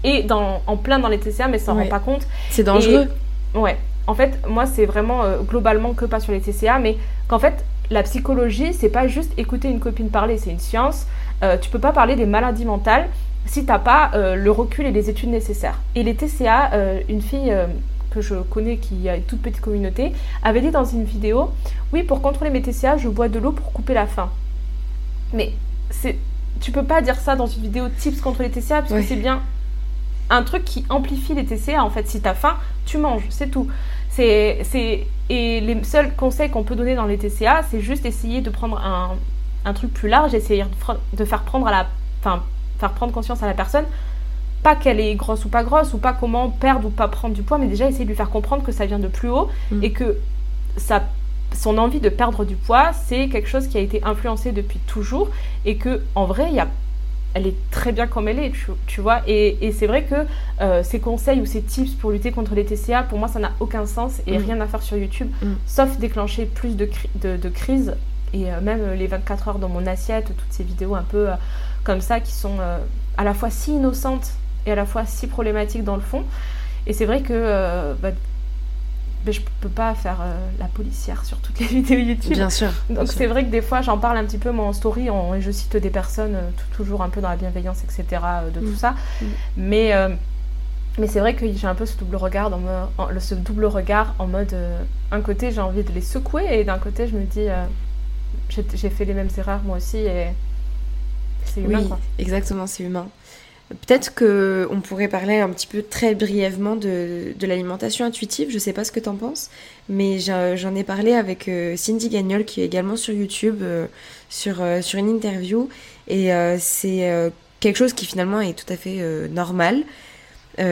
[SPEAKER 1] est dans, en plein dans les TCA mais s'en rend pas compte.
[SPEAKER 2] C'est dangereux.
[SPEAKER 1] Ouais. En fait, moi, c'est vraiment euh, globalement que pas sur les TCA, mais qu'en fait, la psychologie, c'est pas juste écouter une copine parler, c'est une science. Euh, tu peux pas parler des maladies mentales si t'as pas euh, le recul et les études nécessaires. Et les TCA, une fille que je connais qui a une toute petite communauté, avait dit dans une vidéo Oui, pour contrôler mes TCA, je bois de l'eau pour couper la faim. Mais c'est. Tu peux pas dire ça dans une vidéo tips contre les TCA, parce que c'est bien un truc qui amplifie les TCA. En fait, si t'as faim, tu manges, c'est tout. C'est, c'est... Et les seuls conseils qu'on peut donner dans les TCA, c'est juste essayer de prendre un, un truc plus large, essayer de faire prendre à la, enfin, faire prendre conscience à la personne, pas qu'elle est grosse ou pas grosse, ou pas comment perdre ou pas prendre du poids, mais déjà essayer de lui faire comprendre que ça vient de plus haut
[SPEAKER 2] Mm.
[SPEAKER 1] et que ça, son envie de perdre du poids, c'est quelque chose qui a été influencé depuis toujours et que en vrai, il y a elle est très bien comme elle est, tu, tu vois. Et, et c'est vrai que euh, ces conseils ou ces tips pour lutter contre les TCA, pour moi, ça n'a aucun sens et
[SPEAKER 2] Mm.
[SPEAKER 1] rien à faire sur YouTube,
[SPEAKER 2] Mm.
[SPEAKER 1] sauf déclencher plus de, cri- de, de crises. Et euh, même euh, les 24 heures dans mon assiette, toutes ces vidéos un peu euh, comme ça qui sont à la fois si innocentes et à la fois si problématiques dans le fond. Et c'est vrai que bah, bah, je peux pas faire euh, la policière sur toutes les vidéos YouTube.
[SPEAKER 2] Bien sûr.
[SPEAKER 1] Donc c'est vrai que des fois j'en parle un petit peu moi en story et je cite des personnes euh, toujours un peu dans la bienveillance etc euh, de
[SPEAKER 2] Mm.
[SPEAKER 1] tout ça
[SPEAKER 2] Mm.
[SPEAKER 1] mais euh, mais c'est vrai que j'ai un peu ce double regard dans me- en- le- ce double regard en mode un côté j'ai envie de les secouer et d'un côté je me dis j'ai j'ai fait les mêmes erreurs moi aussi et c'est humain
[SPEAKER 2] Oui,
[SPEAKER 1] quoi.
[SPEAKER 2] exactement, c'est humain. Peut-être que on pourrait parler un petit peu très brièvement de, de l'alimentation intuitive. Je sais pas ce que t'en penses, mais j'en ai parlé avec euh, Cindy Gagnol qui est également sur YouTube euh, sur, euh, sur une interview et c'est quelque chose qui finalement est tout à fait normal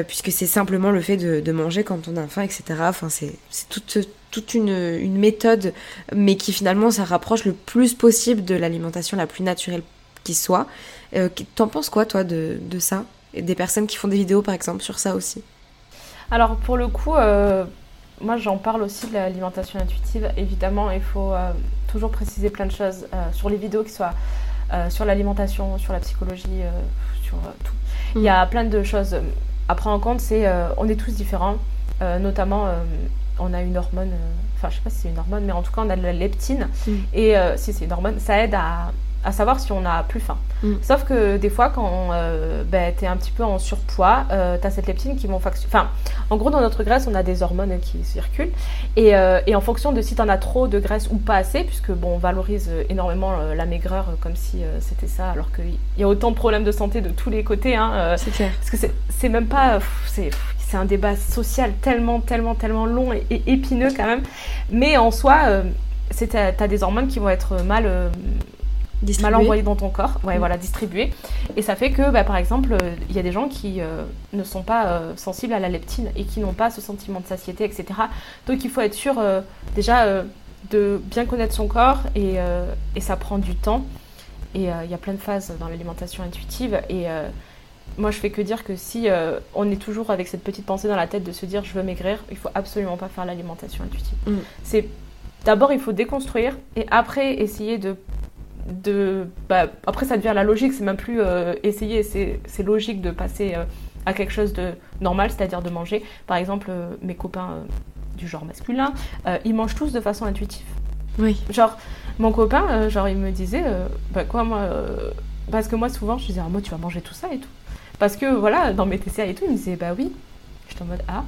[SPEAKER 2] puisque c'est simplement le fait de, manger quand on a faim, etc. Enfin, c'est c'est toute, toute une, une méthode, mais qui finalement ça rapproche le plus possible de l'alimentation la plus naturelle qui soit. Euh, T'en penses quoi, toi, de, de ça? Et Des personnes qui font des vidéos, par exemple, sur ça aussi?
[SPEAKER 1] Alors pour le coup, euh, moi j'en parle aussi de l'alimentation intuitive. Évidemment, il faut euh, toujours préciser plein de choses sur les vidéos, qui soient sur l'alimentation, sur la psychologie, sur tout. Il y a plein de choses à prendre en compte. C'est on est tous différents, notamment on a une hormone. Enfin, je sais pas si c'est une hormone, mais en tout cas on a de la leptine.
[SPEAKER 2] Mm.
[SPEAKER 1] Et euh, si c'est une hormone, ça aide à, à savoir si on a plus faim.
[SPEAKER 2] Mm.
[SPEAKER 1] Sauf que des fois, quand euh, ben, tu es un petit peu en surpoids, euh, tu as cette leptine qui vont Enfin, en gros, dans notre graisse, on a des hormones qui circulent. Et, euh, et en fonction de si tu en as trop de graisse ou pas assez, puisque bon, on valorise euh, énormément euh, la maigreur comme si c'était ça, alors qu'il y a autant de problèmes de santé de tous les côtés. Hein,
[SPEAKER 2] C'est clair.
[SPEAKER 1] parce que c'est- même pas. C'est un débat social tellement, tellement, tellement long et, et épineux quand même. Mais en soi, t'as as des hormones qui vont être mal, mal
[SPEAKER 2] Distribué.
[SPEAKER 1] envoyées dans ton corps, ouais,
[SPEAKER 2] Mm.
[SPEAKER 1] voilà, distribuées. Et ça fait que, bah, par exemple, euh, il y a des gens qui euh, ne sont pas euh, sensibles à la leptine et qui n'ont pas ce sentiment de satiété, etc. Donc il faut être sûr euh, déjà de bien connaître son corps et, et ça prend du temps. Et il y a plein de phases dans l'alimentation intuitive. Et moi, je fais que dire que si on est toujours avec cette petite pensée dans la tête de se dire je veux maigrir, il faut absolument pas faire l'alimentation intuitive.
[SPEAKER 2] Mm.
[SPEAKER 1] C'est d'abord il faut déconstruire et après essayer de de bah, après ça devient la logique, c'est même plus euh, essayer, c'est logique de passer euh, à quelque chose de normal, c'est-à-dire de manger. Par exemple, euh, mes copains du genre masculin, ils mangent tous de façon intuitive.
[SPEAKER 2] Oui.
[SPEAKER 1] Genre, mon copain, genre, il me disait, bah quoi, moi, parce que moi, souvent, je disais, ah, moi, tu vas manger tout ça et tout. Parce que, voilà, dans mes TCA et tout, il me disait, bah oui. J'étais en mode, ah.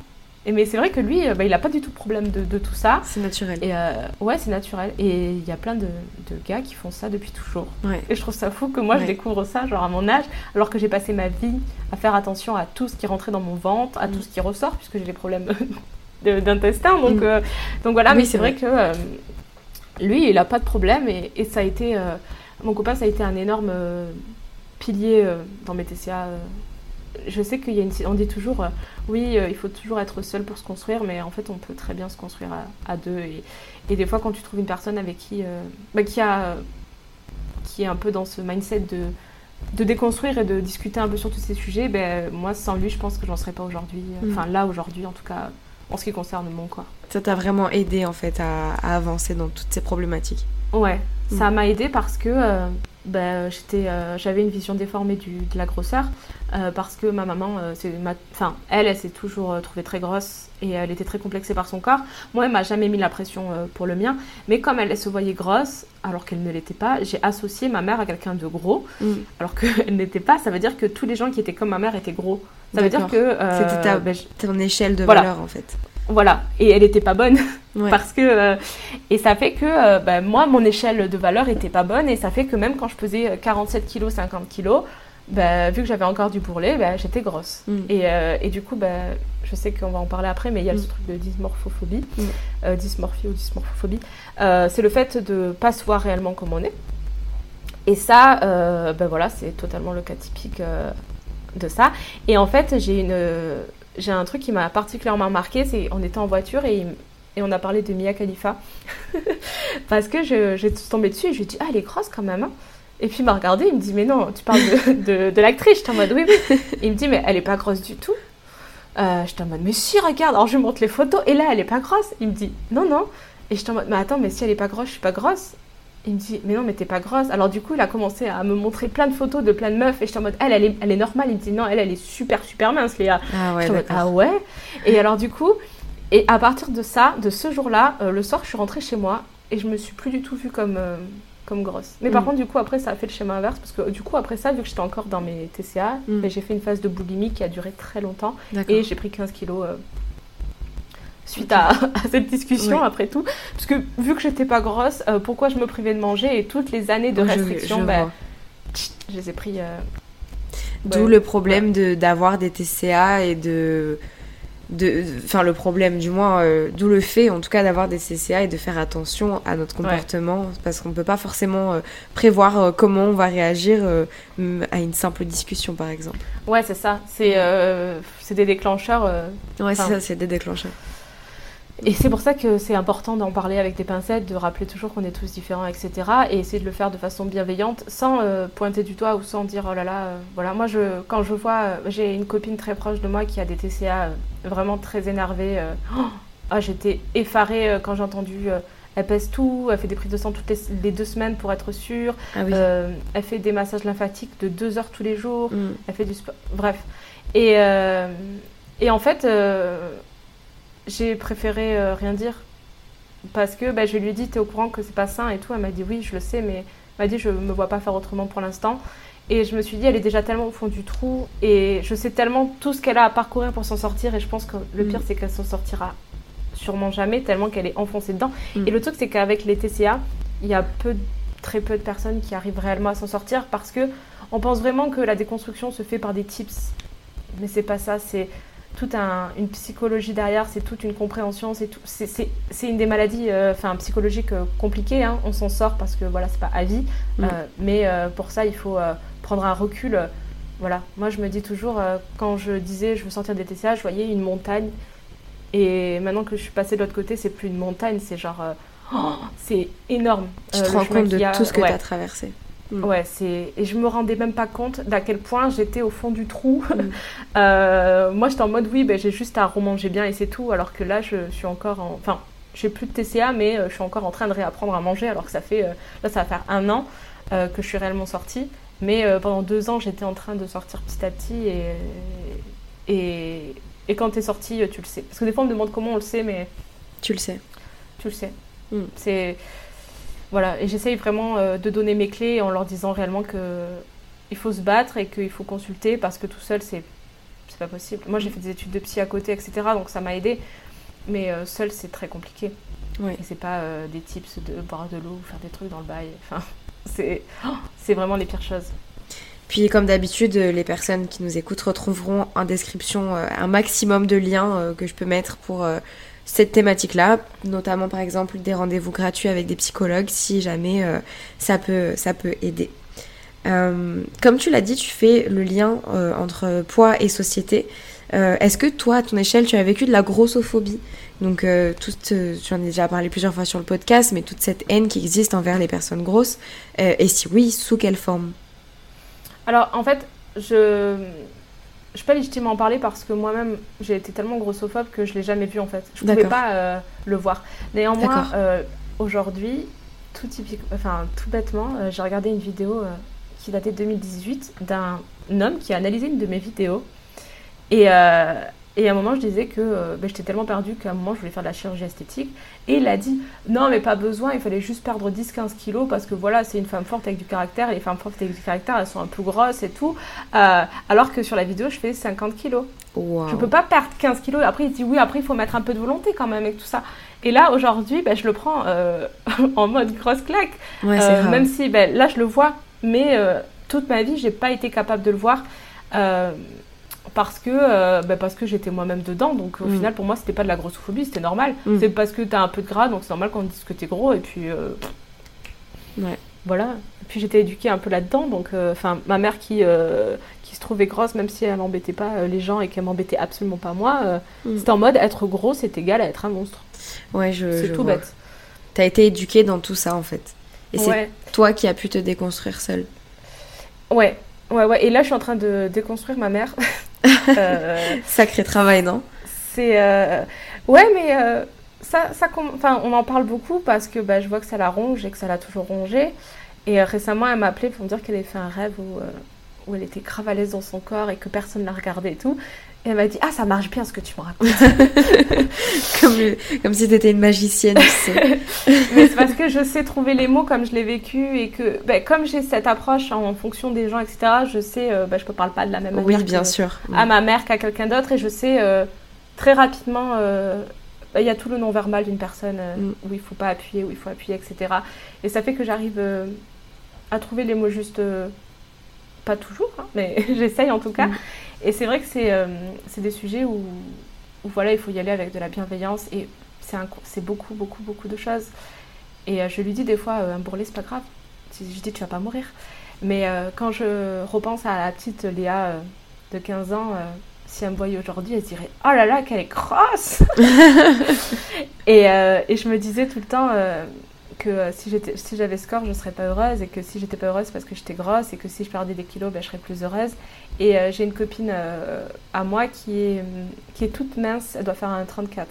[SPEAKER 1] Et mais c'est vrai que lui, euh, bah, il a pas du tout de problème de, de tout ça.
[SPEAKER 2] C'est naturel.
[SPEAKER 1] Et euh, ouais, c'est naturel. Et il y a plein de, de gars qui font ça depuis toujours.
[SPEAKER 2] Ouais.
[SPEAKER 1] Et je trouve ça fou que moi, je découvre ça, genre à mon âge, alors que j'ai passé ma vie à faire attention à tout ce qui rentrait dans mon ventre, à
[SPEAKER 2] Mm.
[SPEAKER 1] tout ce qui ressort, puisque j'ai des problèmes d'intestin. Donc,
[SPEAKER 2] Mm.
[SPEAKER 1] euh, donc voilà,
[SPEAKER 2] Oui,
[SPEAKER 1] mais
[SPEAKER 2] c'est
[SPEAKER 1] vrai, que euh, lui, il a pas de problème. Et, et ça a été. mon copain, ça a été un énorme pilier dans mes TCA. Je sais qu'il y a une. On dit toujours, euh, oui, euh, il faut toujours être seul pour se construire, mais en fait, on peut très bien se construire à, à deux. Et, et des fois, quand tu trouves une personne avec qui. euh, bah, qui a. qui est un peu dans ce mindset de de déconstruire et de discuter un peu sur tous ces sujets, ben, moi, sans lui, je pense que j'en serais pas aujourd'hui.
[SPEAKER 2] Mm.
[SPEAKER 1] Enfin, là, aujourd'hui, en tout cas, en ce qui concerne mon corps.
[SPEAKER 2] Ça t'a vraiment aidé en fait à, à avancer dans toutes ces problématiques?
[SPEAKER 1] Ouais, ça
[SPEAKER 2] Mm.
[SPEAKER 1] m'a aidé parce que euh, ben, j'étais, euh, j'avais une vision déformée du, de la grosseur euh, parce que ma maman, euh, c'est ma, enfin, elle, elle s'est toujours euh, trouvée très grosse et elle était très complexée par son corps. Moi, elle m'a jamais mis la pression euh, pour le mien, mais comme elle, elle se voyait grosse alors qu'elle ne l'était pas, j'ai associé ma mère à quelqu'un de gros
[SPEAKER 2] Mm.
[SPEAKER 1] alors qu'elle n'était pas. Ça veut dire que tous les gens qui étaient comme ma mère étaient gros. Ça veut dire que euh,
[SPEAKER 2] C'était ta-
[SPEAKER 1] ben,
[SPEAKER 2] Ton échelle de
[SPEAKER 1] Voilà.
[SPEAKER 2] valeur en fait.
[SPEAKER 1] Voilà, et elle était pas bonne.
[SPEAKER 2] Ouais.
[SPEAKER 1] Parce que euh, et ça fait que euh, bah, moi mon échelle de valeur était pas bonne et ça fait que même quand je pesais 47 kg 50 kg bah, vu que j'avais encore du bourrelet bah, j'étais grosse
[SPEAKER 2] Mm.
[SPEAKER 1] et, euh, et du coup bah, je sais qu'on va en parler après mais il y a
[SPEAKER 2] Mm.
[SPEAKER 1] ce truc de dysmorphophobie
[SPEAKER 2] Mm.
[SPEAKER 1] euh, dysmorphie ou dysmorphophobie Euh, c'est le fait de pas se voir réellement comme on est et ça bah, voilà c'est totalement le cas typique de ça et en fait j'ai une j'ai un truc qui m'a particulièrement marqué c'est on était en voiture et et on a parlé de Mia Khalifa. Parce que je, j'ai tombé dessus et je lui ai dit, ah, elle est grosse quand même. hein. Et puis il m'a regardé, il me dit, mais non, tu parles de, de, de l'actrice. J'étais en mode, oui, oui. Il me dit, mais elle est pas grosse du tout. Euh, j'étais en mode, mais si, regarde. Alors je lui montre les photos et là, elle est pas grosse. Il me dit, non, non. Et j'étais en mode, mais attends, mais si elle est pas grosse, je suis pas grosse. Il me dit, mais non, mais t'es pas grosse. Alors du coup, il a commencé à me montrer plein de photos de plein de meufs et j'étais en mode, elle, elle est, elle est normale. Il me dit, non, elle, elle est super, super mince, Léa.
[SPEAKER 2] Ah ouais,
[SPEAKER 1] en mode, ah ouais Et alors du coup, et à partir de ça, de ce jour-là, euh, le soir, je suis rentrée chez moi et je me suis plus du tout vue comme, euh, comme grosse. Mais par
[SPEAKER 2] Mm.
[SPEAKER 1] contre, du coup, après, ça a fait le schéma inverse parce que du coup, après ça, vu que j'étais encore dans mes TCA,
[SPEAKER 2] Mm.
[SPEAKER 1] ben, j'ai fait une phase de boulimie qui a duré très longtemps et j'ai pris 15 kilos. euh, Suite à, à cette discussion, après tout, parce que vu que j'étais pas grosse, euh, pourquoi je me privais de manger et toutes les années de
[SPEAKER 2] Ouais, je-
[SPEAKER 1] restriction,
[SPEAKER 2] je
[SPEAKER 1] les ai pris. euh,
[SPEAKER 2] D'où
[SPEAKER 1] ouais.
[SPEAKER 2] le problème de d'avoir des TCA et de de enfin le problème du moins euh, d'où le fait en tout cas d'avoir des TCA et de faire attention à notre comportement parce qu'on peut pas forcément prévoir comment on va réagir à une simple discussion par exemple.
[SPEAKER 1] Ouais, c'est ça. C'est des déclencheurs.
[SPEAKER 2] Ouais, c'est ça, c'est des déclencheurs.
[SPEAKER 1] Et c'est pour ça que c'est important d'en parler avec des pincettes, de rappeler toujours qu'on est tous différents, etc. Et essayer de le faire de façon bienveillante, sans euh, pointer du doigt ou sans dire oh là là. euh, voilà, moi, je, quand je vois, euh, j'ai une copine très proche de moi qui a des TCA vraiment très énervée. euh, oh, ah, j'étais effarée quand j'ai entendu. elle pèse tout, elle fait des prises de sang toutes les, les deux semaines pour être sûre.
[SPEAKER 2] Ah oui.
[SPEAKER 1] Elle fait des massages lymphatiques de deux heures tous les jours.
[SPEAKER 2] Mm.
[SPEAKER 1] Elle fait du sport. Bref. Et, et en fait, j'ai préféré euh, rien dire. Parce que bah, je lui ai dit, t'es au courant que c'est pas sain et tout. Elle m'a dit, oui, je le sais, mais m'a dit je me vois pas faire autrement pour l'instant. Et je me suis dit, elle est déjà tellement au fond du trou et je sais tellement tout ce qu'elle a à parcourir pour s'en sortir. Et je pense que le pire,
[SPEAKER 2] Mm.
[SPEAKER 1] c'est qu'elle s'en sortira sûrement jamais, tellement qu'elle est enfoncée dedans.
[SPEAKER 2] Mm.
[SPEAKER 1] Et le truc, c'est qu'avec les TCA, il y a peu, très peu de personnes qui arrivent réellement à s'en sortir parce que on pense vraiment que la déconstruction se fait par des tips. Mais c'est pas ça, c'est toute un- une psychologie derrière, c'est toute une compréhension, c'est tout- une des maladies euh, psychologiques euh, compliquées. hein. On s'en sort parce que voilà, c'est pas à vie.
[SPEAKER 2] Mm.
[SPEAKER 1] Euh, mais euh, pour ça, il faut prendre un recul. voilà, moi je me dis toujours, quand je disais je veux sortir des TCA, je voyais une montagne. Et maintenant que je suis passée de l'autre côté, c'est plus une montagne, c'est genre. oh, c'est énorme.
[SPEAKER 2] Tu te rends compte de
[SPEAKER 1] a.
[SPEAKER 2] tout ce que
[SPEAKER 1] Ouais.
[SPEAKER 2] tu as traversé. Mm.
[SPEAKER 1] Ouais, c'est et je me rendais même pas compte d'à quel point j'étais au fond du trou.
[SPEAKER 2] Mm.
[SPEAKER 1] Euh, moi, j'étais en mode oui, ben, j'ai juste à remanger bien et c'est tout. Alors que là, je suis encore en, enfin, j'ai plus de TCA, mais euh, je suis encore en train de réapprendre à manger. Alors que ça fait, euh, là, ça va faire un an que je suis réellement sortie. Mais pendant deux ans, j'étais en train de sortir petit à petit et et, et quand t'es sortie, tu le sais. Parce que des fois, on me demande comment on le sait, mais
[SPEAKER 2] Tu le sais.
[SPEAKER 1] tu le sais.
[SPEAKER 2] Mm.
[SPEAKER 1] C'est voilà, et j'essaye vraiment euh, de donner mes clés en leur disant réellement que il faut se battre et qu'il faut consulter parce que tout seul c'est c'est pas possible. Moi j'ai fait des études de psy à côté, etc. Donc ça m'a aidé, mais euh, seul c'est très compliqué.
[SPEAKER 2] Ouais.
[SPEAKER 1] Et c'est pas euh, des tips de boire de l'eau ou faire des trucs dans le bail. Enfin, c'est oh, c'est vraiment les pires choses.
[SPEAKER 2] Puis comme d'habitude, les personnes qui nous écoutent retrouveront en description un maximum de liens que je peux mettre pour cette thématique-là, notamment par exemple des rendez-vous gratuits avec des psychologues si jamais euh, ça, peut, ça peut aider. Euh, comme tu l'as dit, tu fais le lien euh, entre poids et société. Est-ce que toi, à ton échelle, tu as vécu de la grossophobie? Donc, toute, j'en ai déjà parlé plusieurs fois sur le podcast, mais toute cette haine qui existe envers les personnes grosses, et si oui, sous quelle forme?
[SPEAKER 1] Alors en fait, je je suis pas légitime à en parler parce que moi-même j'ai été tellement grossophobe que je l'ai jamais vu en fait. Je pouvais pas euh, le voir. Néanmoins, euh, aujourd'hui, tout typique, enfin tout bêtement, euh, j'ai regardé une vidéo qui datait de 2018 d'un homme qui a analysé une de mes vidéos et euh, et à un moment, je disais que euh, ben, j'étais tellement perdue qu'à un moment, je voulais faire de la chirurgie esthétique. Et il a dit Non, mais pas besoin, il fallait juste perdre 10-15 kilos parce que voilà, c'est une femme forte avec du caractère. Et les femmes fortes avec du caractère, elles sont un peu grosses et tout. Euh, alors que sur la vidéo, je fais 50 kilos.
[SPEAKER 2] Wow.
[SPEAKER 1] Je peux pas perdre 15 kilos. Après, il dit Oui, après, il faut mettre un peu de volonté quand même avec tout ça. Et là, aujourd'hui, ben, je le prends euh, en mode grosse claque.
[SPEAKER 2] Ouais,
[SPEAKER 1] même si ben, là je le vois, mais toute ma vie j'ai pas été capable de le voir euh, parce que euh, ben, parce que j'étais moi-même dedans. Donc au
[SPEAKER 2] Mm.
[SPEAKER 1] final pour moi c'était pas de la grossophobie, c'était normal.
[SPEAKER 2] Mm.
[SPEAKER 1] C'est parce que t'as un peu de gras, donc c'est normal qu'on dise que t'es gros et puis euh,
[SPEAKER 2] Ouais.
[SPEAKER 1] voilà. Et puis j'étais éduquée un peu là-dedans, donc euh, enfin ma mère qui qui se trouvait grosse même si elle m'embêtait pas les gens et qu'elle m'embêtait absolument pas moi.
[SPEAKER 2] Mm.
[SPEAKER 1] C'était en mode être gros c'est égal à être un monstre.
[SPEAKER 2] Ouais, je,
[SPEAKER 1] c'est tout
[SPEAKER 2] vois.
[SPEAKER 1] bête.
[SPEAKER 2] T'as été éduquée dans tout ça en fait. Et
[SPEAKER 1] Ouais.
[SPEAKER 2] c'est toi qui as pu te déconstruire seule.
[SPEAKER 1] Ouais, ouais, ouais. Et là, je suis en train de déconstruire ma mère. Euh,
[SPEAKER 2] Sacré travail, non?
[SPEAKER 1] C'est. euh, Ouais, mais euh, ça, ça on en parle beaucoup parce que bah, je vois que ça la ronge et que ça l'a toujours rongé. Et récemment, elle m'a appelé pour me dire qu'elle avait fait un rêve où, euh, où elle était grave à l'aise dans son corps et que personne ne la regardait et tout. Et elle m'a dit Ah, ça marche bien ce que tu me racontes.
[SPEAKER 2] comme, comme si t'étais une magicienne, tu sais.
[SPEAKER 1] mais c'est parce que je sais trouver les mots comme je l'ai vécu et que, bah, comme j'ai cette approche en fonction des gens, etc., je sais, euh, bah, je ne parle pas de la même manière.
[SPEAKER 2] Oui, bien
[SPEAKER 1] que-
[SPEAKER 2] sûr.
[SPEAKER 1] à ma mère qu'à quelqu'un d'autre et je sais euh, très rapidement euh, bah, il y a tout le non-verbal d'une personne
[SPEAKER 2] Mm.
[SPEAKER 1] où il faut pas appuyer, où il faut appuyer, etc. Et ça fait que j'arrive à trouver les mots justes, euh, pas toujours, hein, mais j'essaye en tout cas.
[SPEAKER 2] Mm.
[SPEAKER 1] Et c'est vrai que c'est euh, c'est des sujets où, où voilà, il faut y aller avec de la bienveillance et c'est beaucoup, beaucoup, beaucoup de choses. Et euh, je lui dis des fois, euh, un bourrelet, c'est pas grave. Je dis, tu vas pas mourir. Mais quand je repense à la petite Léa de 15 ans, si elle me voyait aujourd'hui, elle se dirait Oh là là, qu'elle est grosse et, euh, et je me disais tout le temps euh, que euh, si j'étais- si j'avais ce corps, je serais pas heureuse, et que si j'étais pas heureuse, parce que j'étais grosse, et que si je perdais des kilos, ben, je serais plus heureuse. Et euh, j'ai une copine euh, à moi qui est, qui est toute mince, elle doit faire un 34.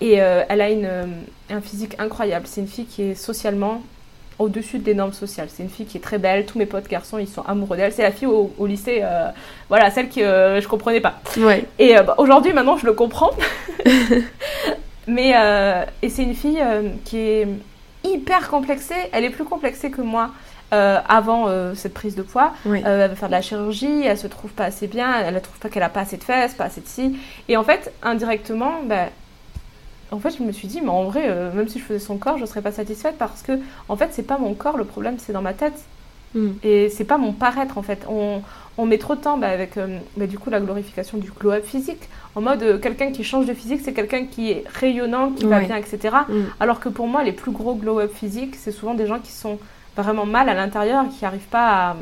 [SPEAKER 1] Et euh, elle a une, un physique incroyable. C'est une fille qui est socialement au-dessus des normes sociales. C'est une fille qui est très belle. Tous mes potes garçons, ils sont amoureux d'elle. C'est la fille au, au lycée, voilà, celle que euh, je comprenais pas.
[SPEAKER 2] Ouais.
[SPEAKER 1] Et bah, aujourd'hui, maintenant, je le comprends. Mais et c'est une fille qui est hyper complexée. Elle est plus complexée que moi. avant cette prise de poids.
[SPEAKER 2] Oui.
[SPEAKER 1] elle veut faire de la chirurgie, elle se trouve pas assez bien, elle ne trouve pas qu'elle a pas assez de fesses, pas assez de ci. Et en fait, indirectement, ben, en fait, je me suis dit, mais en vrai, même si je faisais son corps, je serais pas satisfaite parce que, en fait, c'est pas mon corps le problème, c'est dans ma tête.
[SPEAKER 2] Mm.
[SPEAKER 1] Et c'est pas mon paraître en fait. On, on met trop de temps bah, avec euh, bah, du coup la glorification du glow-up physique. En mode euh, quelqu'un qui change de physique, c'est quelqu'un qui est rayonnant, qui va
[SPEAKER 2] Ouais.
[SPEAKER 1] bien, etc.
[SPEAKER 2] Mm.
[SPEAKER 1] Alors que pour moi, les plus gros glow-up physiques, c'est souvent des gens qui sont vraiment mal à l'intérieur, qui n'arrivent pas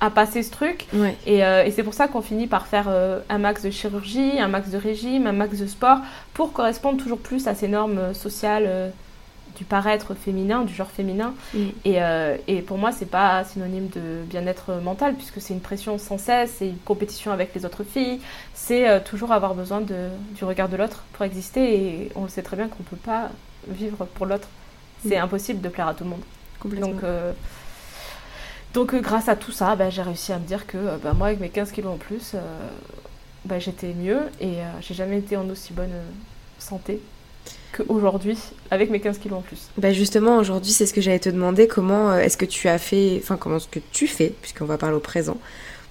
[SPEAKER 1] à, à passer ce truc.
[SPEAKER 2] Ouais.
[SPEAKER 1] Et, euh, et c'est pour ça qu'on finit par faire un max de chirurgie, un max de régime, un max de sport, pour correspondre toujours plus à ces normes sociales du paraître féminin, du genre féminin.
[SPEAKER 2] Mm.
[SPEAKER 1] Et, euh, et pour moi, c'est pas synonyme de bien-être mental, puisque c'est une pression sans cesse, c'est une compétition avec les autres filles, c'est euh, toujours avoir besoin de, du regard de l'autre pour exister, et on le sait très bien qu'on peut pas vivre pour l'autre. C'est
[SPEAKER 2] Mm.
[SPEAKER 1] impossible de plaire à tout le monde.
[SPEAKER 2] Complètement.
[SPEAKER 1] Donc, euh, donc grâce à tout ça, bah, j'ai réussi à me dire que bah, moi, avec mes 15 kilos en plus, bah, j'étais mieux et j'ai jamais été en aussi bonne santé qu'aujourd'hui avec mes 15 kilos en plus.
[SPEAKER 2] Bah justement, aujourd'hui, c'est ce que j'allais te demander. Comment euh, est-ce que tu as fait, enfin, comment est-ce que tu fais, puisqu'on va parler au présent,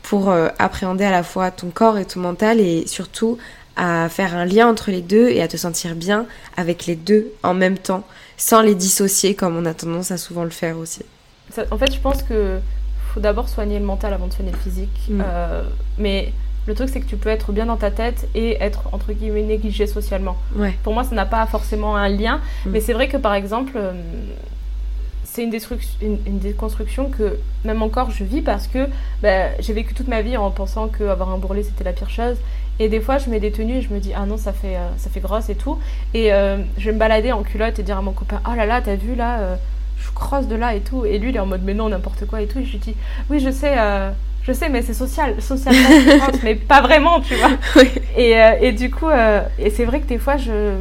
[SPEAKER 2] pour euh, appréhender à la fois ton corps et ton mental et surtout à faire un lien entre les deux et à te sentir bien avec les deux en même temps, sans les dissocier comme on a tendance à souvent le faire aussi?
[SPEAKER 1] Ça- en fait, je pense que faut d'abord soigner le mental avant de soigner le physique.
[SPEAKER 2] Mm.
[SPEAKER 1] Euh, mais le truc, c'est que tu peux être bien dans ta tête et être entre guillemets négligé socialement.
[SPEAKER 2] Ouais.
[SPEAKER 1] Pour moi, ça n'a pas forcément un lien.
[SPEAKER 2] Mm.
[SPEAKER 1] Mais c'est vrai que par exemple, euh, c'est une, une, une déconstruction que même encore je vis parce que bah, j'ai vécu toute ma vie en pensant qu'avoir un bourrelet c'était la pire chose. Et des fois, je mets des tenues et je me dis, ah non, ça fait, euh, ça fait grosse et tout. Et euh, je vais me balader en culotte et dire à mon copain, oh là là, t'as vu là, euh, je crosse de là et tout. Et lui, il est en mode, mais non, n'importe quoi et tout. Et je lui dis, oui, je sais, je sais, mais c'est social, pense, mais pas vraiment, tu vois.
[SPEAKER 2] Oui.
[SPEAKER 1] Et, euh, et du coup, euh, et c'est vrai que des fois, je,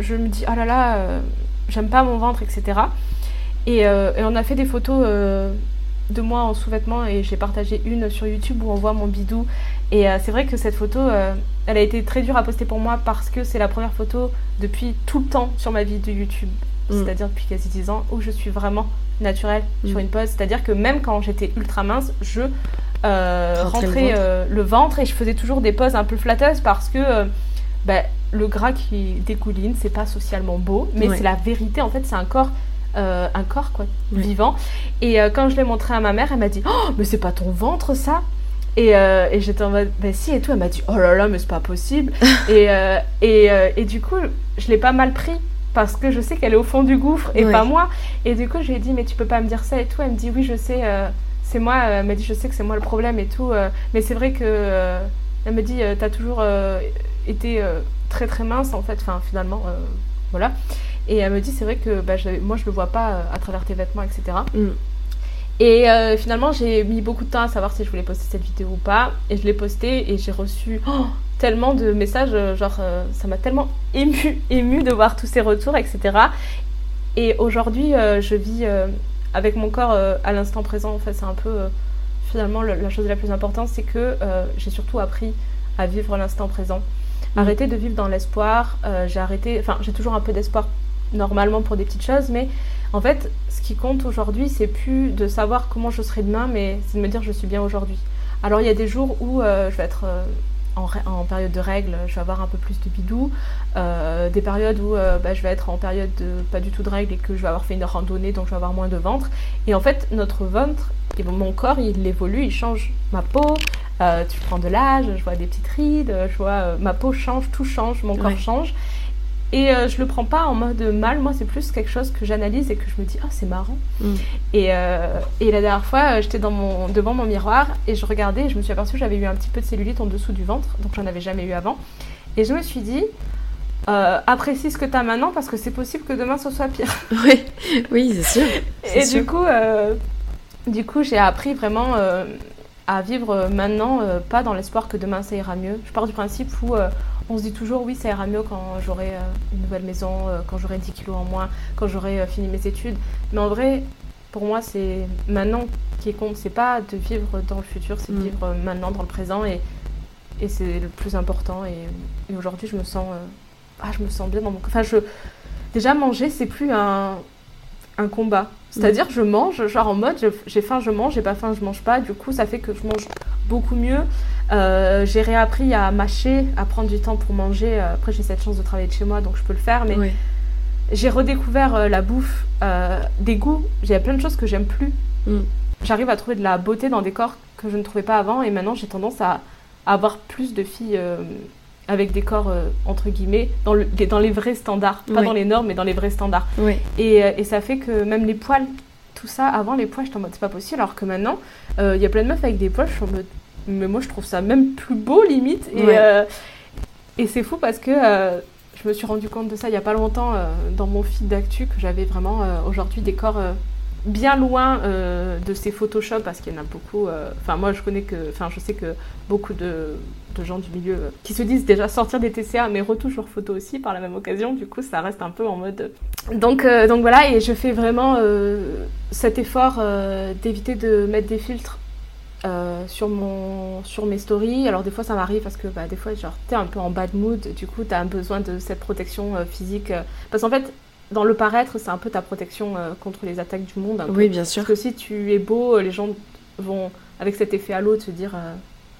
[SPEAKER 1] je me dis, oh là là, euh, j'aime pas mon ventre, etc. Et, et on a fait des photos de moi en sous-vêtements et j'ai partagé une sur YouTube où on voit mon bidou. Et c'est vrai que cette photo, elle a été très dure à poster pour moi parce que c'est la première photo depuis tout le temps sur ma vie de YouTube,
[SPEAKER 2] Mm.
[SPEAKER 1] c'est-à-dire depuis quasi 10 ans, où je suis vraiment naturelle sur
[SPEAKER 2] Mm.
[SPEAKER 1] une pose. C'est-à-dire que même quand j'étais ultra mince, je euh,
[SPEAKER 2] Rentrais le
[SPEAKER 1] rentrais
[SPEAKER 2] ventre.
[SPEAKER 1] euh, le ventre et je faisais toujours des poses un peu flatteuses parce que euh, bah, le gras qui dégouline, c'est pas socialement beau, mais
[SPEAKER 2] Ouais.
[SPEAKER 1] c'est la vérité. En fait, c'est un corps, euh, un corps quoi, vivant. Et euh, quand je l'ai montré à ma mère, elle m'a dit Oh, mais c'est pas ton ventre ça? Et, euh, et j'étais en mode Bah si, et tout. Elle m'a dit Oh là là, mais c'est pas possible. et, et, et du coup, je l'ai pas mal pris parce que je sais qu'elle est au fond du gouffre et
[SPEAKER 2] Ouais.
[SPEAKER 1] pas moi. Et du coup, je lui ai dit Mais tu peux pas me dire ça et tout. Elle me dit Oui, je sais, euh, c'est moi. Elle m'a dit Je sais que c'est moi le problème et tout. euh, mais c'est vrai que. euh, elle me dit T'as toujours été très très mince en fait, enfin finalement, voilà. Et elle me dit C'est vrai que bah, moi je le vois pas à travers tes vêtements, etc.
[SPEAKER 2] Mm.
[SPEAKER 1] Et euh, finalement, j'ai mis beaucoup de temps à savoir si je voulais poster cette vidéo ou pas. Et je l'ai postée et j'ai reçu oh, tellement de messages, euh, genre euh, ça m'a tellement ému, ému de voir tous ces retours, etc. Et aujourd'hui, euh, je vis euh, avec mon corps à l'instant présent. En fait, c'est un peu finalement le- la chose la plus importante, c'est que j'ai surtout appris à vivre l'instant présent. Arrêter de vivre dans l'espoir. j'ai arrêté, enfin, j'ai toujours un peu d'espoir normalement pour des petites choses, mais en fait, ce qui compte aujourd'hui, c'est plus de savoir comment je serai demain, mais c'est de me dire je suis bien aujourd'hui. Alors il y a des jours où euh, je vais être euh, en, période de règles, je vais avoir un peu plus de bidou, euh, des périodes où euh, bah, je vais être en période de pas du tout de règles et que je vais avoir fait une randonnée, donc je vais avoir moins de ventre. Et en fait, notre ventre, et mon corps, il évolue, il change ma peau. euh, tu prends de l'âge, je vois des petites rides, je vois euh, ma peau change, tout change, mon corps change. Et euh, je le prends pas en mode mal, moi c'est plus quelque chose que j'analyse et que je me dis ah c'est marrant.
[SPEAKER 2] Mm.
[SPEAKER 1] Et, euh, et la dernière fois euh, j'étais mon, devant mon miroir et je regardais et je me suis aperçue que j'avais eu un petit peu de cellulite en dessous du ventre, donc j'en avais jamais eu avant. Et je me suis dit euh, apprécie ce que tu as maintenant parce que c'est possible que demain ce soit pire.
[SPEAKER 2] Oui, oui, c'est sûr.
[SPEAKER 1] Et
[SPEAKER 2] sûr.
[SPEAKER 1] du coup, du coup, j'ai appris vraiment à vivre maintenant, pas dans l'espoir que demain ça ira mieux. Je pars du principe où on se dit toujours oui, ça ira mieux quand j'aurai euh, une nouvelle maison, euh, quand j'aurai 10 kilos en moins, quand j'aurai euh, fini mes études. Mais en vrai, pour moi, c'est maintenant qui compte. C'est pas de vivre dans le futur, c'est de
[SPEAKER 2] Mm.
[SPEAKER 1] vivre maintenant dans le présent et, et c'est le plus important. Et, et aujourd'hui, je me sens, euh, ah, je me sens bien dans mon. Enfin, je déjà manger, c'est plus un un combat. C'est-à-dire, je mange, genre en mode, j'ai faim, je mange, j'ai pas faim, je mange pas. Du coup, ça fait que je mange beaucoup mieux. Euh, j'ai réappris à mâcher, à prendre du temps pour manger. Après, j'ai cette chance de travailler de chez moi, donc je peux le faire. Mais j'ai redécouvert euh, la bouffe, euh, des goûts. J'ai plein de choses que j'aime plus. Mm. J'arrive à trouver de la beauté dans des corps que je ne trouvais pas avant. Et maintenant, j'ai tendance à, avoir plus de filles avec des corps entre guillemets dans, le, dans les vrais standards, pas dans les normes, mais dans les vrais standards. Et, et, ça fait que même les poils, tout ça, avant les poils, j'étais en mode c'est pas possible, alors que maintenant, il y a plein de meufs avec des poils, je suis en mode mais moi je trouve ça même plus beau limite. Et, euh, et c'est fou parce que euh, je me suis rendu compte de ça il n'y a pas longtemps euh, dans mon feed d'actu que j'avais vraiment aujourd'hui des corps bien loin de ces Photoshop parce qu'il y en a beaucoup. Enfin, moi je connais que. Enfin, je sais que beaucoup de, de gens du milieu qui se disent déjà sortir des TCA mais retouchent leurs photos aussi par la même occasion. Du coup, ça reste un peu en mode. Donc, donc voilà, et je fais vraiment cet effort d'éviter de mettre des filtres euh, sur, mon, sur mes stories. Alors des fois ça m'arrive parce que bah, des fois genre t'es un peu en bad mood, du coup t'as besoin de cette protection euh, physique. Euh. parce qu'en fait dans le paraître c'est un peu ta protection contre les attaques du monde.
[SPEAKER 2] oui bien sûr.
[SPEAKER 1] Parce que si tu es beau, les gens vont avec cet effet à l'autre se dire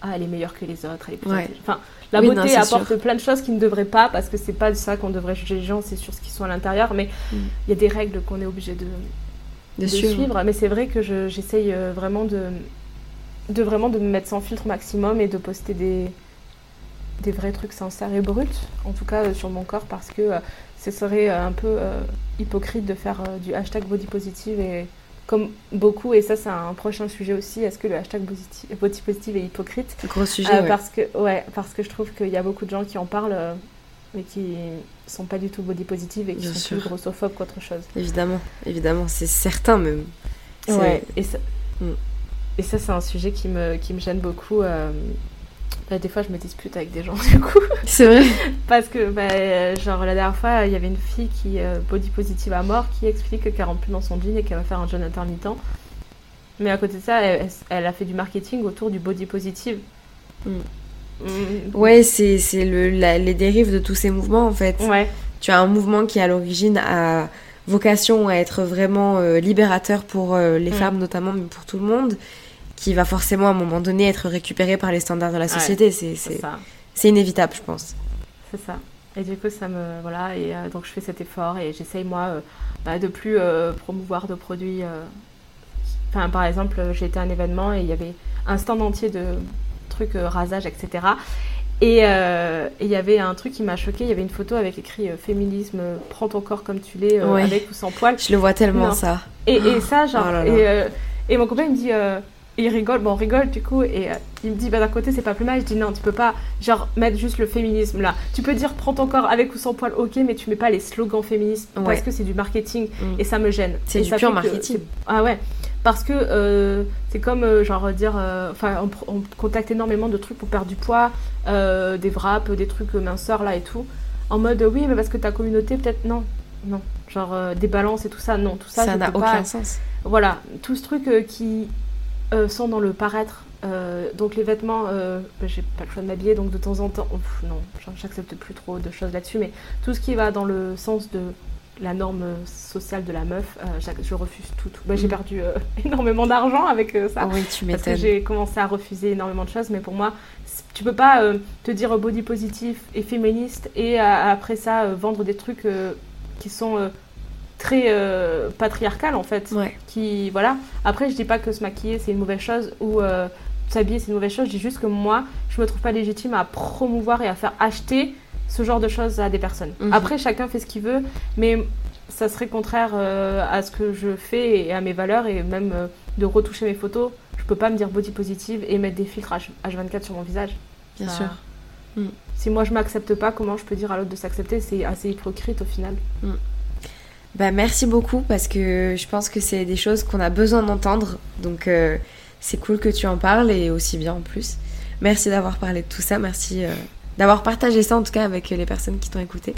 [SPEAKER 1] ah elle est meilleure que les autres. Elle est Enfin la beauté apporte plein de choses qui ne devraient pas parce que c'est pas ça qu'on devrait juger les gens, c'est sur ce qu'ils sont à l'intérieur. Mais mm. il y a des règles qu'on est obligé de, de, suivre. Mais c'est vrai que j'essaye vraiment de de vraiment de me mettre sans filtre maximum et de poster des, des vrais trucs sincères et bruts, en tout cas euh, sur mon corps, parce que euh, ce serait euh, un peu hypocrite de faire du hashtag body positive et comme beaucoup, et ça c'est un prochain sujet aussi, est-ce que le hashtag body positive est hypocrite?
[SPEAKER 2] Gros sujet.
[SPEAKER 1] Parce, que, ouais, parce que je trouve qu'il y a beaucoup de gens qui en parlent. mais qui sont pas du tout body positive et qui sont plus grossophobes qu'autre chose.
[SPEAKER 2] Évidemment, évidemment, c'est certain même.
[SPEAKER 1] Ouais, et ça, mm. Et ça, c'est un sujet qui me, qui me gêne beaucoup. Euh, bah, des fois, je me dispute avec des gens, du coup.
[SPEAKER 2] C'est vrai.
[SPEAKER 1] Parce que, bah, genre, la dernière fois, il y avait une fille qui, euh, body positive à mort, qui explique qu'elle rentre plus dans son jean et qu'elle va faire un jeûne intermittent. Mais à côté de ça, elle, a fait du marketing autour du body positive.
[SPEAKER 2] Mm. Mm. Ouais, c'est les dérives de tous ces mouvements, en fait.
[SPEAKER 1] Ouais.
[SPEAKER 2] Tu as un mouvement qui, à l'origine, a vocation à être vraiment euh, libérateur pour les mm. femmes, notamment, mais pour tout le monde qui va forcément à un moment donné être récupéré par les standards de la société. c'est c'est inévitable, je pense.
[SPEAKER 1] C'est ça. Et du coup, ça me. Voilà, et euh, donc je fais cet effort et j'essaye, moi, euh, bah, de plus euh, promouvoir de produits. Enfin, par exemple, été à un événement et il y avait un stand entier de trucs rasage, etc. Et il y avait un truc qui m'a choqué, il y avait une photo avec écrit féminisme, prends ton corps comme tu l'es, avec ou sans poil.
[SPEAKER 2] Je le vois tellement ça.
[SPEAKER 1] Et, et ça, genre. Oh et, et, mon copain me dit il rigole, bon, on rigole du coup, et euh, il me dit, bah d'un côté, c'est pas plus mal. Je dis, non, tu peux pas, genre, mettre juste le féminisme là. Tu peux dire, prends ton corps avec ou sans poil, ok, mais tu mets pas les slogans féministes parce que c'est du marketing mm. et ça me gêne.
[SPEAKER 2] C'est du pur marketing.
[SPEAKER 1] Ah ouais, parce que euh, c'est comme, euh, genre, dire, enfin, on, contacte énormément de trucs pour perdre du poids, des wraps, des trucs minceurs là et tout. En mode, oui, mais parce que ta communauté, peut-être, non, non. Genre, des balances et tout ça, non, tout ça,
[SPEAKER 2] ça n'a aucun sens.
[SPEAKER 1] Voilà, tout ce truc qui euh, sont dans le paraître. Euh, donc les vêtements, euh, bah, j'ai pas le choix de m'habiller, donc de temps en temps, non, j'accepte plus trop de choses là-dessus, mais tout ce qui va dans le sens de la norme sociale de la meuf, je refuse tout. Bah, j'ai mm. perdu énormément d'argent avec ça.
[SPEAKER 2] oui, tu
[SPEAKER 1] parce que j'ai commencé à refuser énormément de choses, mais pour moi, tu peux pas te dire body positif et féministe et après ça vendre des trucs qui sont très euh, patriarcal en fait. Qui, voilà. Après, je dis pas que se maquiller c'est une mauvaise chose ou euh, s'habiller c'est une mauvaise chose. Je dis juste que moi, je me trouve pas légitime à promouvoir et à faire acheter ce genre de choses à des personnes. Mhm. Après, chacun fait ce qu'il veut, mais ça serait contraire euh, à ce que je fais et à mes valeurs et même de retoucher mes photos. Je peux pas me dire body positive et mettre des filtres H24 sur mon visage.
[SPEAKER 2] Bien sûr. Mm.
[SPEAKER 1] Si moi je m'accepte pas, comment je peux dire à l'autre de s'accepter? C'est assez hypocrite au final.
[SPEAKER 2] Mm. Bah, merci beaucoup parce que je pense que c'est des choses qu'on a besoin d'entendre. Donc euh, c'est cool que tu en parles et aussi bien en plus. Merci d'avoir parlé de tout ça. Merci euh, d'avoir partagé ça en tout cas avec les personnes qui t'ont écouté.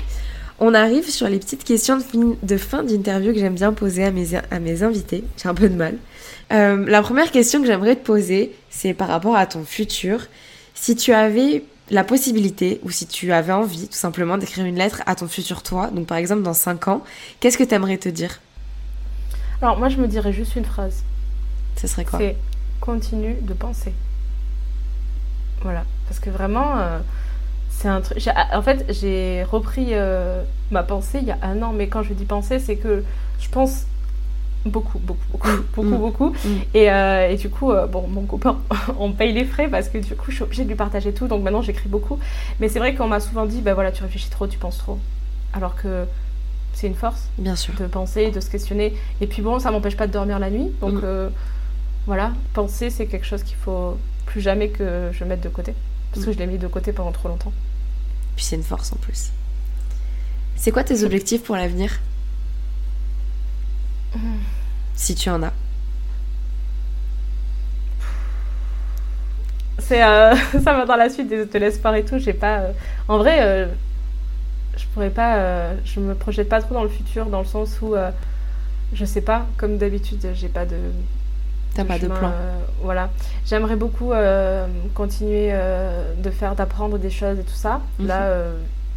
[SPEAKER 2] On arrive sur les petites questions de fin, d'interview que j'aime bien poser à mes, à mes invités. J'ai un peu de mal. Euh, la première question que j'aimerais te poser, c'est par rapport à ton futur. Si tu avais la possibilité, ou si tu avais envie tout simplement d'écrire une lettre à ton futur toi, donc par exemple dans 5 ans, qu'est-ce que tu aimerais te dire?
[SPEAKER 1] Alors moi je me dirais juste une phrase.
[SPEAKER 2] Ce serait quoi?
[SPEAKER 1] C'est continue de penser. Voilà. Parce que vraiment, euh, c'est un truc. En fait, j'ai repris euh, ma pensée il y a un an, mais quand je dis penser, c'est que je pense beaucoup, beaucoup, beaucoup, beaucoup,
[SPEAKER 2] Mm.
[SPEAKER 1] beaucoup.
[SPEAKER 2] Mm.
[SPEAKER 1] Et, euh, et du coup, euh, bon, mon copain, on paye les frais parce que du coup, je suis obligée de lui partager tout. Donc maintenant, j'écris beaucoup. Mais c'est vrai qu'on m'a souvent dit, bah voilà, tu réfléchis trop, tu penses trop. Alors que c'est une force
[SPEAKER 2] Bien sûr.
[SPEAKER 1] de penser, de se questionner. Et puis bon, ça m'empêche pas de dormir la nuit. Donc
[SPEAKER 2] Mm.
[SPEAKER 1] euh, voilà, penser, c'est quelque chose qu'il faut plus jamais que je mette de côté. Parce que je l'ai mis de côté pendant trop longtemps.
[SPEAKER 2] Puis c'est une force en plus. C'est quoi tes objectifs pour l'avenir? Si tu en as.
[SPEAKER 1] C'est euh, ça va dans la suite des de l'espoir et tout. J'ai pas. euh, En vrai, euh, je pourrais pas. Je me projette pas trop dans le futur dans le sens où je sais pas. Comme d'habitude, j'ai pas de.
[SPEAKER 2] T'as pas de plan.
[SPEAKER 1] voilà. J'aimerais beaucoup continuer de faire, d'apprendre des choses et tout ça.
[SPEAKER 2] Mhm.
[SPEAKER 1] Là,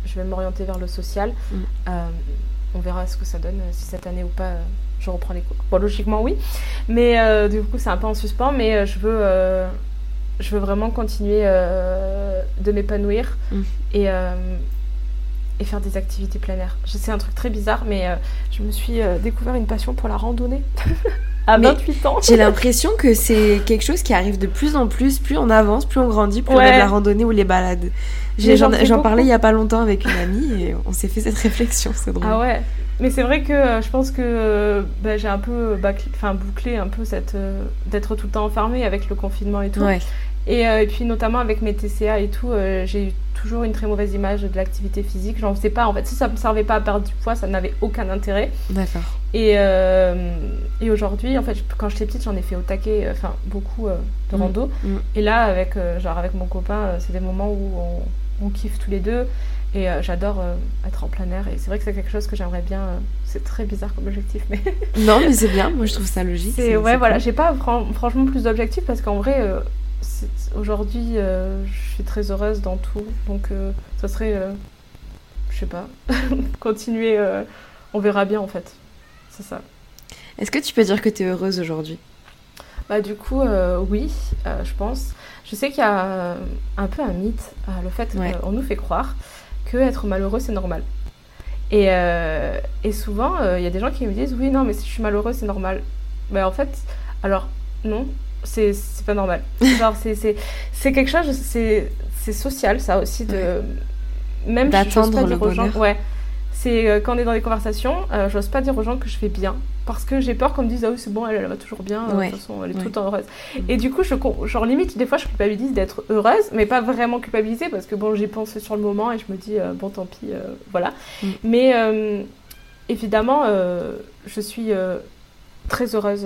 [SPEAKER 1] je vais m'orienter vers le social.
[SPEAKER 2] Mhm.
[SPEAKER 1] On verra ce que ça donne, si cette année ou pas, je reprends les cours. Bon, logiquement, oui. Mais euh, du coup, c'est un peu en suspens. Mais euh, je veux, euh, je veux vraiment continuer euh, de m'épanouir
[SPEAKER 2] Mhm.
[SPEAKER 1] et, et faire des activités plein air. Je sais un truc très bizarre, mais je me suis découvert une passion pour la randonnée à
[SPEAKER 2] Mais
[SPEAKER 1] 28 ans.
[SPEAKER 2] J'ai l'impression que c'est quelque chose qui arrive de plus en plus, plus on avance, plus on grandit, plus on a de la randonnée ou les balades. J'en parlais il y a pas longtemps avec une amie et on s'est fait cette réflexion, c'est drôle.
[SPEAKER 1] Ah ouais, mais c'est vrai que euh, je pense que euh, bah, j'ai un peu enfin, bouclé un peu cette euh, d'être tout le temps enfermée avec le confinement et tout.
[SPEAKER 2] Ouais.
[SPEAKER 1] Et, euh, et puis notamment avec mes TCA et tout, euh, j'ai eu toujours une très mauvaise image de l'activité physique. J'en faisais pas en fait. Si ça me servait pas à perdre du poids, ça n'avait aucun intérêt.
[SPEAKER 2] D'accord.
[SPEAKER 1] Et, euh, et aujourd'hui, en fait, quand j'étais petite, j'en ai fait au taquet, euh, enfin beaucoup euh, de
[SPEAKER 2] Mm.
[SPEAKER 1] rando.
[SPEAKER 2] Mm.
[SPEAKER 1] Et là, avec, euh, genre, avec mon copain, euh, c'est des moments où on, on kiffe tous les deux. Et euh, j'adore euh, être en plein air. Et c'est vrai que c'est quelque chose que j'aimerais bien. euh, c'est très bizarre comme objectif, mais
[SPEAKER 2] Non, mais c'est bien, moi je trouve ça logique.
[SPEAKER 1] c'est ouais, voilà.
[SPEAKER 2] cool.
[SPEAKER 1] J'ai pas fran- franchement plus d'objectifs parce qu'en vrai, aujourd'hui, je suis très heureuse dans tout. Donc, ça serait, je sais pas, continuer. on verra bien en fait. C'est ça.
[SPEAKER 2] Est-ce que tu peux dire que tu es heureuse aujourd'hui?
[SPEAKER 1] Bah du coup, euh, oui, euh, je pense. Je sais qu'il y a un peu un mythe, euh, le fait
[SPEAKER 2] Ouais.
[SPEAKER 1] qu'on nous fait croire que être malheureux c'est normal. Et, euh, et souvent, euh, il y a des gens qui me disent oui, non, mais si je suis malheureux c'est normal. Mais en fait, alors non, c'est pas normal. Genre c'est quelque chose, c'est social ça aussi de même
[SPEAKER 2] D'attendre
[SPEAKER 1] pas
[SPEAKER 2] le
[SPEAKER 1] dire aux gens,
[SPEAKER 2] bonheur.
[SPEAKER 1] ouais. C'est euh, quand on est dans des conversations, j'ose pas dire aux gens que je vais bien parce que j'ai peur qu'on me dise ah oui c'est bon elle, elle va toujours bien
[SPEAKER 2] Ouais.
[SPEAKER 1] de toute façon elle est
[SPEAKER 2] Ouais.
[SPEAKER 1] tout le temps heureuse et du coup je genre limite des fois je culpabilise d'être heureuse mais pas vraiment culpabiliser parce que bon j'y pense sur le moment et je me dis euh, bon tant pis euh, voilà
[SPEAKER 2] Mm.
[SPEAKER 1] mais euh, évidemment euh, je suis euh, très heureuse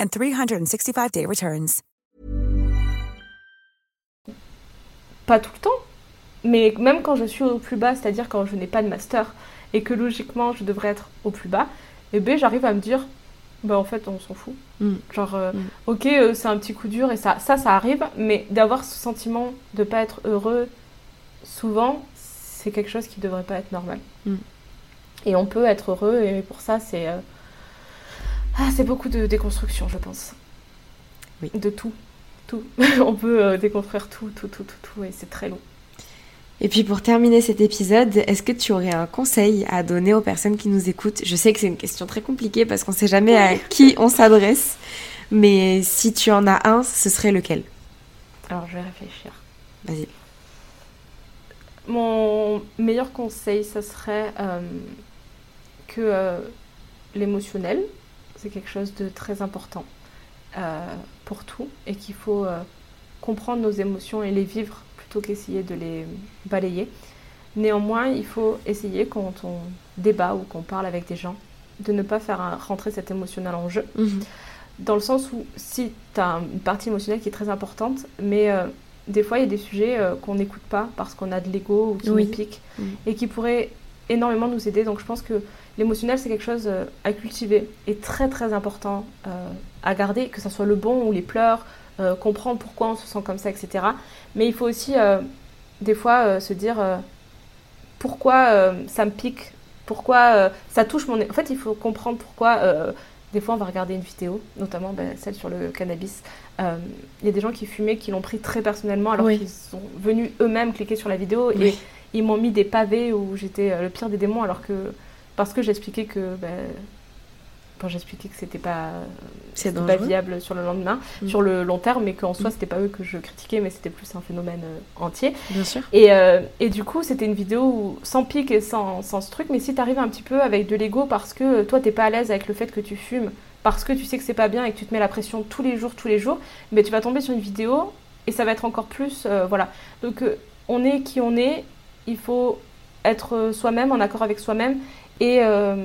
[SPEAKER 7] and 365-day returns.
[SPEAKER 1] pas tout le temps mais même quand je suis au plus bas c'est à dire quand je n'ai pas de master et que logiquement je devrais être au plus bas et ben j'arrive à me dire bah en fait on s'en fout
[SPEAKER 2] Mm.
[SPEAKER 1] genre euh,
[SPEAKER 2] Mm.
[SPEAKER 1] ok euh, c'est un petit coup dur et ça ça ça arrive mais d'avoir ce sentiment de pas être heureux souvent c'est quelque chose qui devrait pas être normal
[SPEAKER 2] Mm.
[SPEAKER 1] et on peut être heureux et pour ça c'est euh, Ah, c'est beaucoup de déconstruction, je pense.
[SPEAKER 2] Oui.
[SPEAKER 1] De tout. Tout. On peut euh, déconstruire tout, tout, tout, tout, tout, et c'est très long.
[SPEAKER 2] Et puis pour terminer cet épisode, est-ce que tu aurais un conseil à donner aux personnes qui nous écoutent? Je sais que c'est une question très compliquée parce qu'on ne sait jamais à qui on s'adresse, mais si tu en as un, ce serait lequel?
[SPEAKER 1] Alors, je vais réfléchir.
[SPEAKER 2] Vas-y.
[SPEAKER 1] Mon meilleur conseil, ça serait euh, que euh, l'émotionnel, c'est quelque chose de très important euh, pour tout et qu'il faut euh, comprendre nos émotions et les vivre plutôt qu'essayer de les balayer. Néanmoins, il faut essayer quand on débat ou qu'on parle avec des gens de ne pas faire un- rentrer cet émotionnel en jeu.
[SPEAKER 2] Mhm.
[SPEAKER 1] Dans le sens où si tu as une partie émotionnelle qui est très importante, mais euh, des fois il y a des sujets euh, qu'on n'écoute pas parce qu'on a de l'ego ou qui
[SPEAKER 2] Oui.
[SPEAKER 1] nous piquent
[SPEAKER 2] Mhm.
[SPEAKER 1] et qui pourraient énormément nous aider. Donc je pense que l'émotionnel c'est quelque chose euh, à cultiver et très très important euh, à garder, que ce soit le bon ou les pleurs, euh, comprendre pourquoi on se sent comme ça, etc. Mais il faut aussi des fois se dire pourquoi ça me pique, pourquoi ça touche mon... En fait il faut comprendre pourquoi... des fois, on va regarder une vidéo, notamment ben, celle sur le cannabis. Euh, Il y a des gens qui fumaient, qui l'ont pris très personnellement, alors
[SPEAKER 2] Oui.
[SPEAKER 1] qu'ils sont venus eux-mêmes cliquer sur la vidéo et ils m'ont mis des pavés où j'étais le pire des démons, alors que parce que j'expliquais que ben, bon, j'expliquais que c'était pas c'était pas viable sur le lendemain,
[SPEAKER 2] Mm.
[SPEAKER 1] sur le long terme, mais qu'en soi
[SPEAKER 2] Mm.
[SPEAKER 1] c'était pas eux que je critiquais, mais c'était plus un phénomène euh, entier.
[SPEAKER 2] Bien sûr.
[SPEAKER 1] Et, euh, et du coup, c'était une vidéo où, sans pic et sans, sans ce truc, mais si tu arrives un petit peu avec de l'ego parce que euh, toi, t'es pas à l'aise avec le fait que tu fumes, parce que tu sais que c'est pas bien et que tu te mets la pression tous les jours, tous les jours, mais tu vas tomber sur une vidéo et ça va être encore plus. euh, voilà. Donc, on est qui on est, il faut être soi-même, en accord avec soi-même. Et. euh,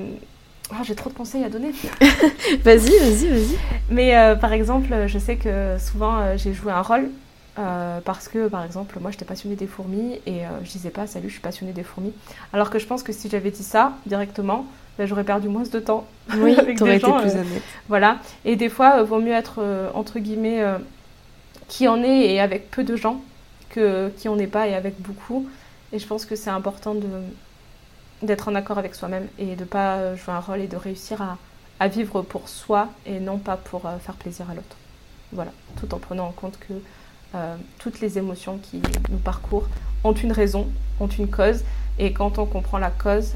[SPEAKER 1] ah, j'ai trop de conseils à donner.
[SPEAKER 2] Vas-y, vas-y, vas-y.
[SPEAKER 1] Mais euh, par exemple, je sais que souvent euh, j'ai joué un rôle euh, parce que, par exemple, moi j'étais passionnée des fourmis et euh, je disais pas salut, je suis passionnée des fourmis. Alors que je pense que si j'avais dit ça directement, ben, j'aurais perdu moins de temps.
[SPEAKER 2] Oui,
[SPEAKER 1] avec des
[SPEAKER 2] été
[SPEAKER 1] gens,
[SPEAKER 2] plus
[SPEAKER 1] euh. Voilà. Et des fois, vaut mieux être entre guillemets qui en est et avec peu de gens que qui en est pas et avec beaucoup. Et je pense que c'est important de d'être en accord avec soi-même et de pas euh, jouer un rôle et de réussir à, à vivre pour soi et non pas pour euh, faire plaisir à l'autre. Voilà, tout en prenant en compte que euh, toutes les émotions qui nous parcourent ont une raison, ont une cause, et quand on comprend la cause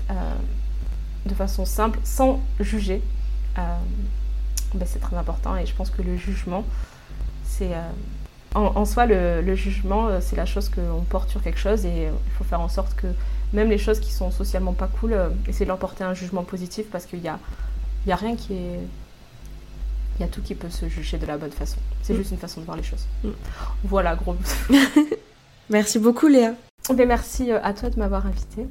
[SPEAKER 1] de façon simple, sans juger, ben, c'est très important. Et je pense que le jugement, c'est en, soi le, le jugement, c'est la chose qu'on porte sur quelque chose, et il faut faire en sorte que même les choses qui sont socialement pas cool, euh, essayer de leur porter un jugement positif, parce qu'il y a, y a rien qui est il y a tout qui peut se juger de la bonne façon. C'est
[SPEAKER 2] Mm.
[SPEAKER 1] juste une façon de voir les choses.
[SPEAKER 2] Mm.
[SPEAKER 1] Voilà, gros.
[SPEAKER 2] Merci beaucoup, Léa.
[SPEAKER 1] Ben, merci euh, à toi de m'avoir invité.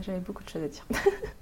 [SPEAKER 1] J'avais beaucoup de choses à dire.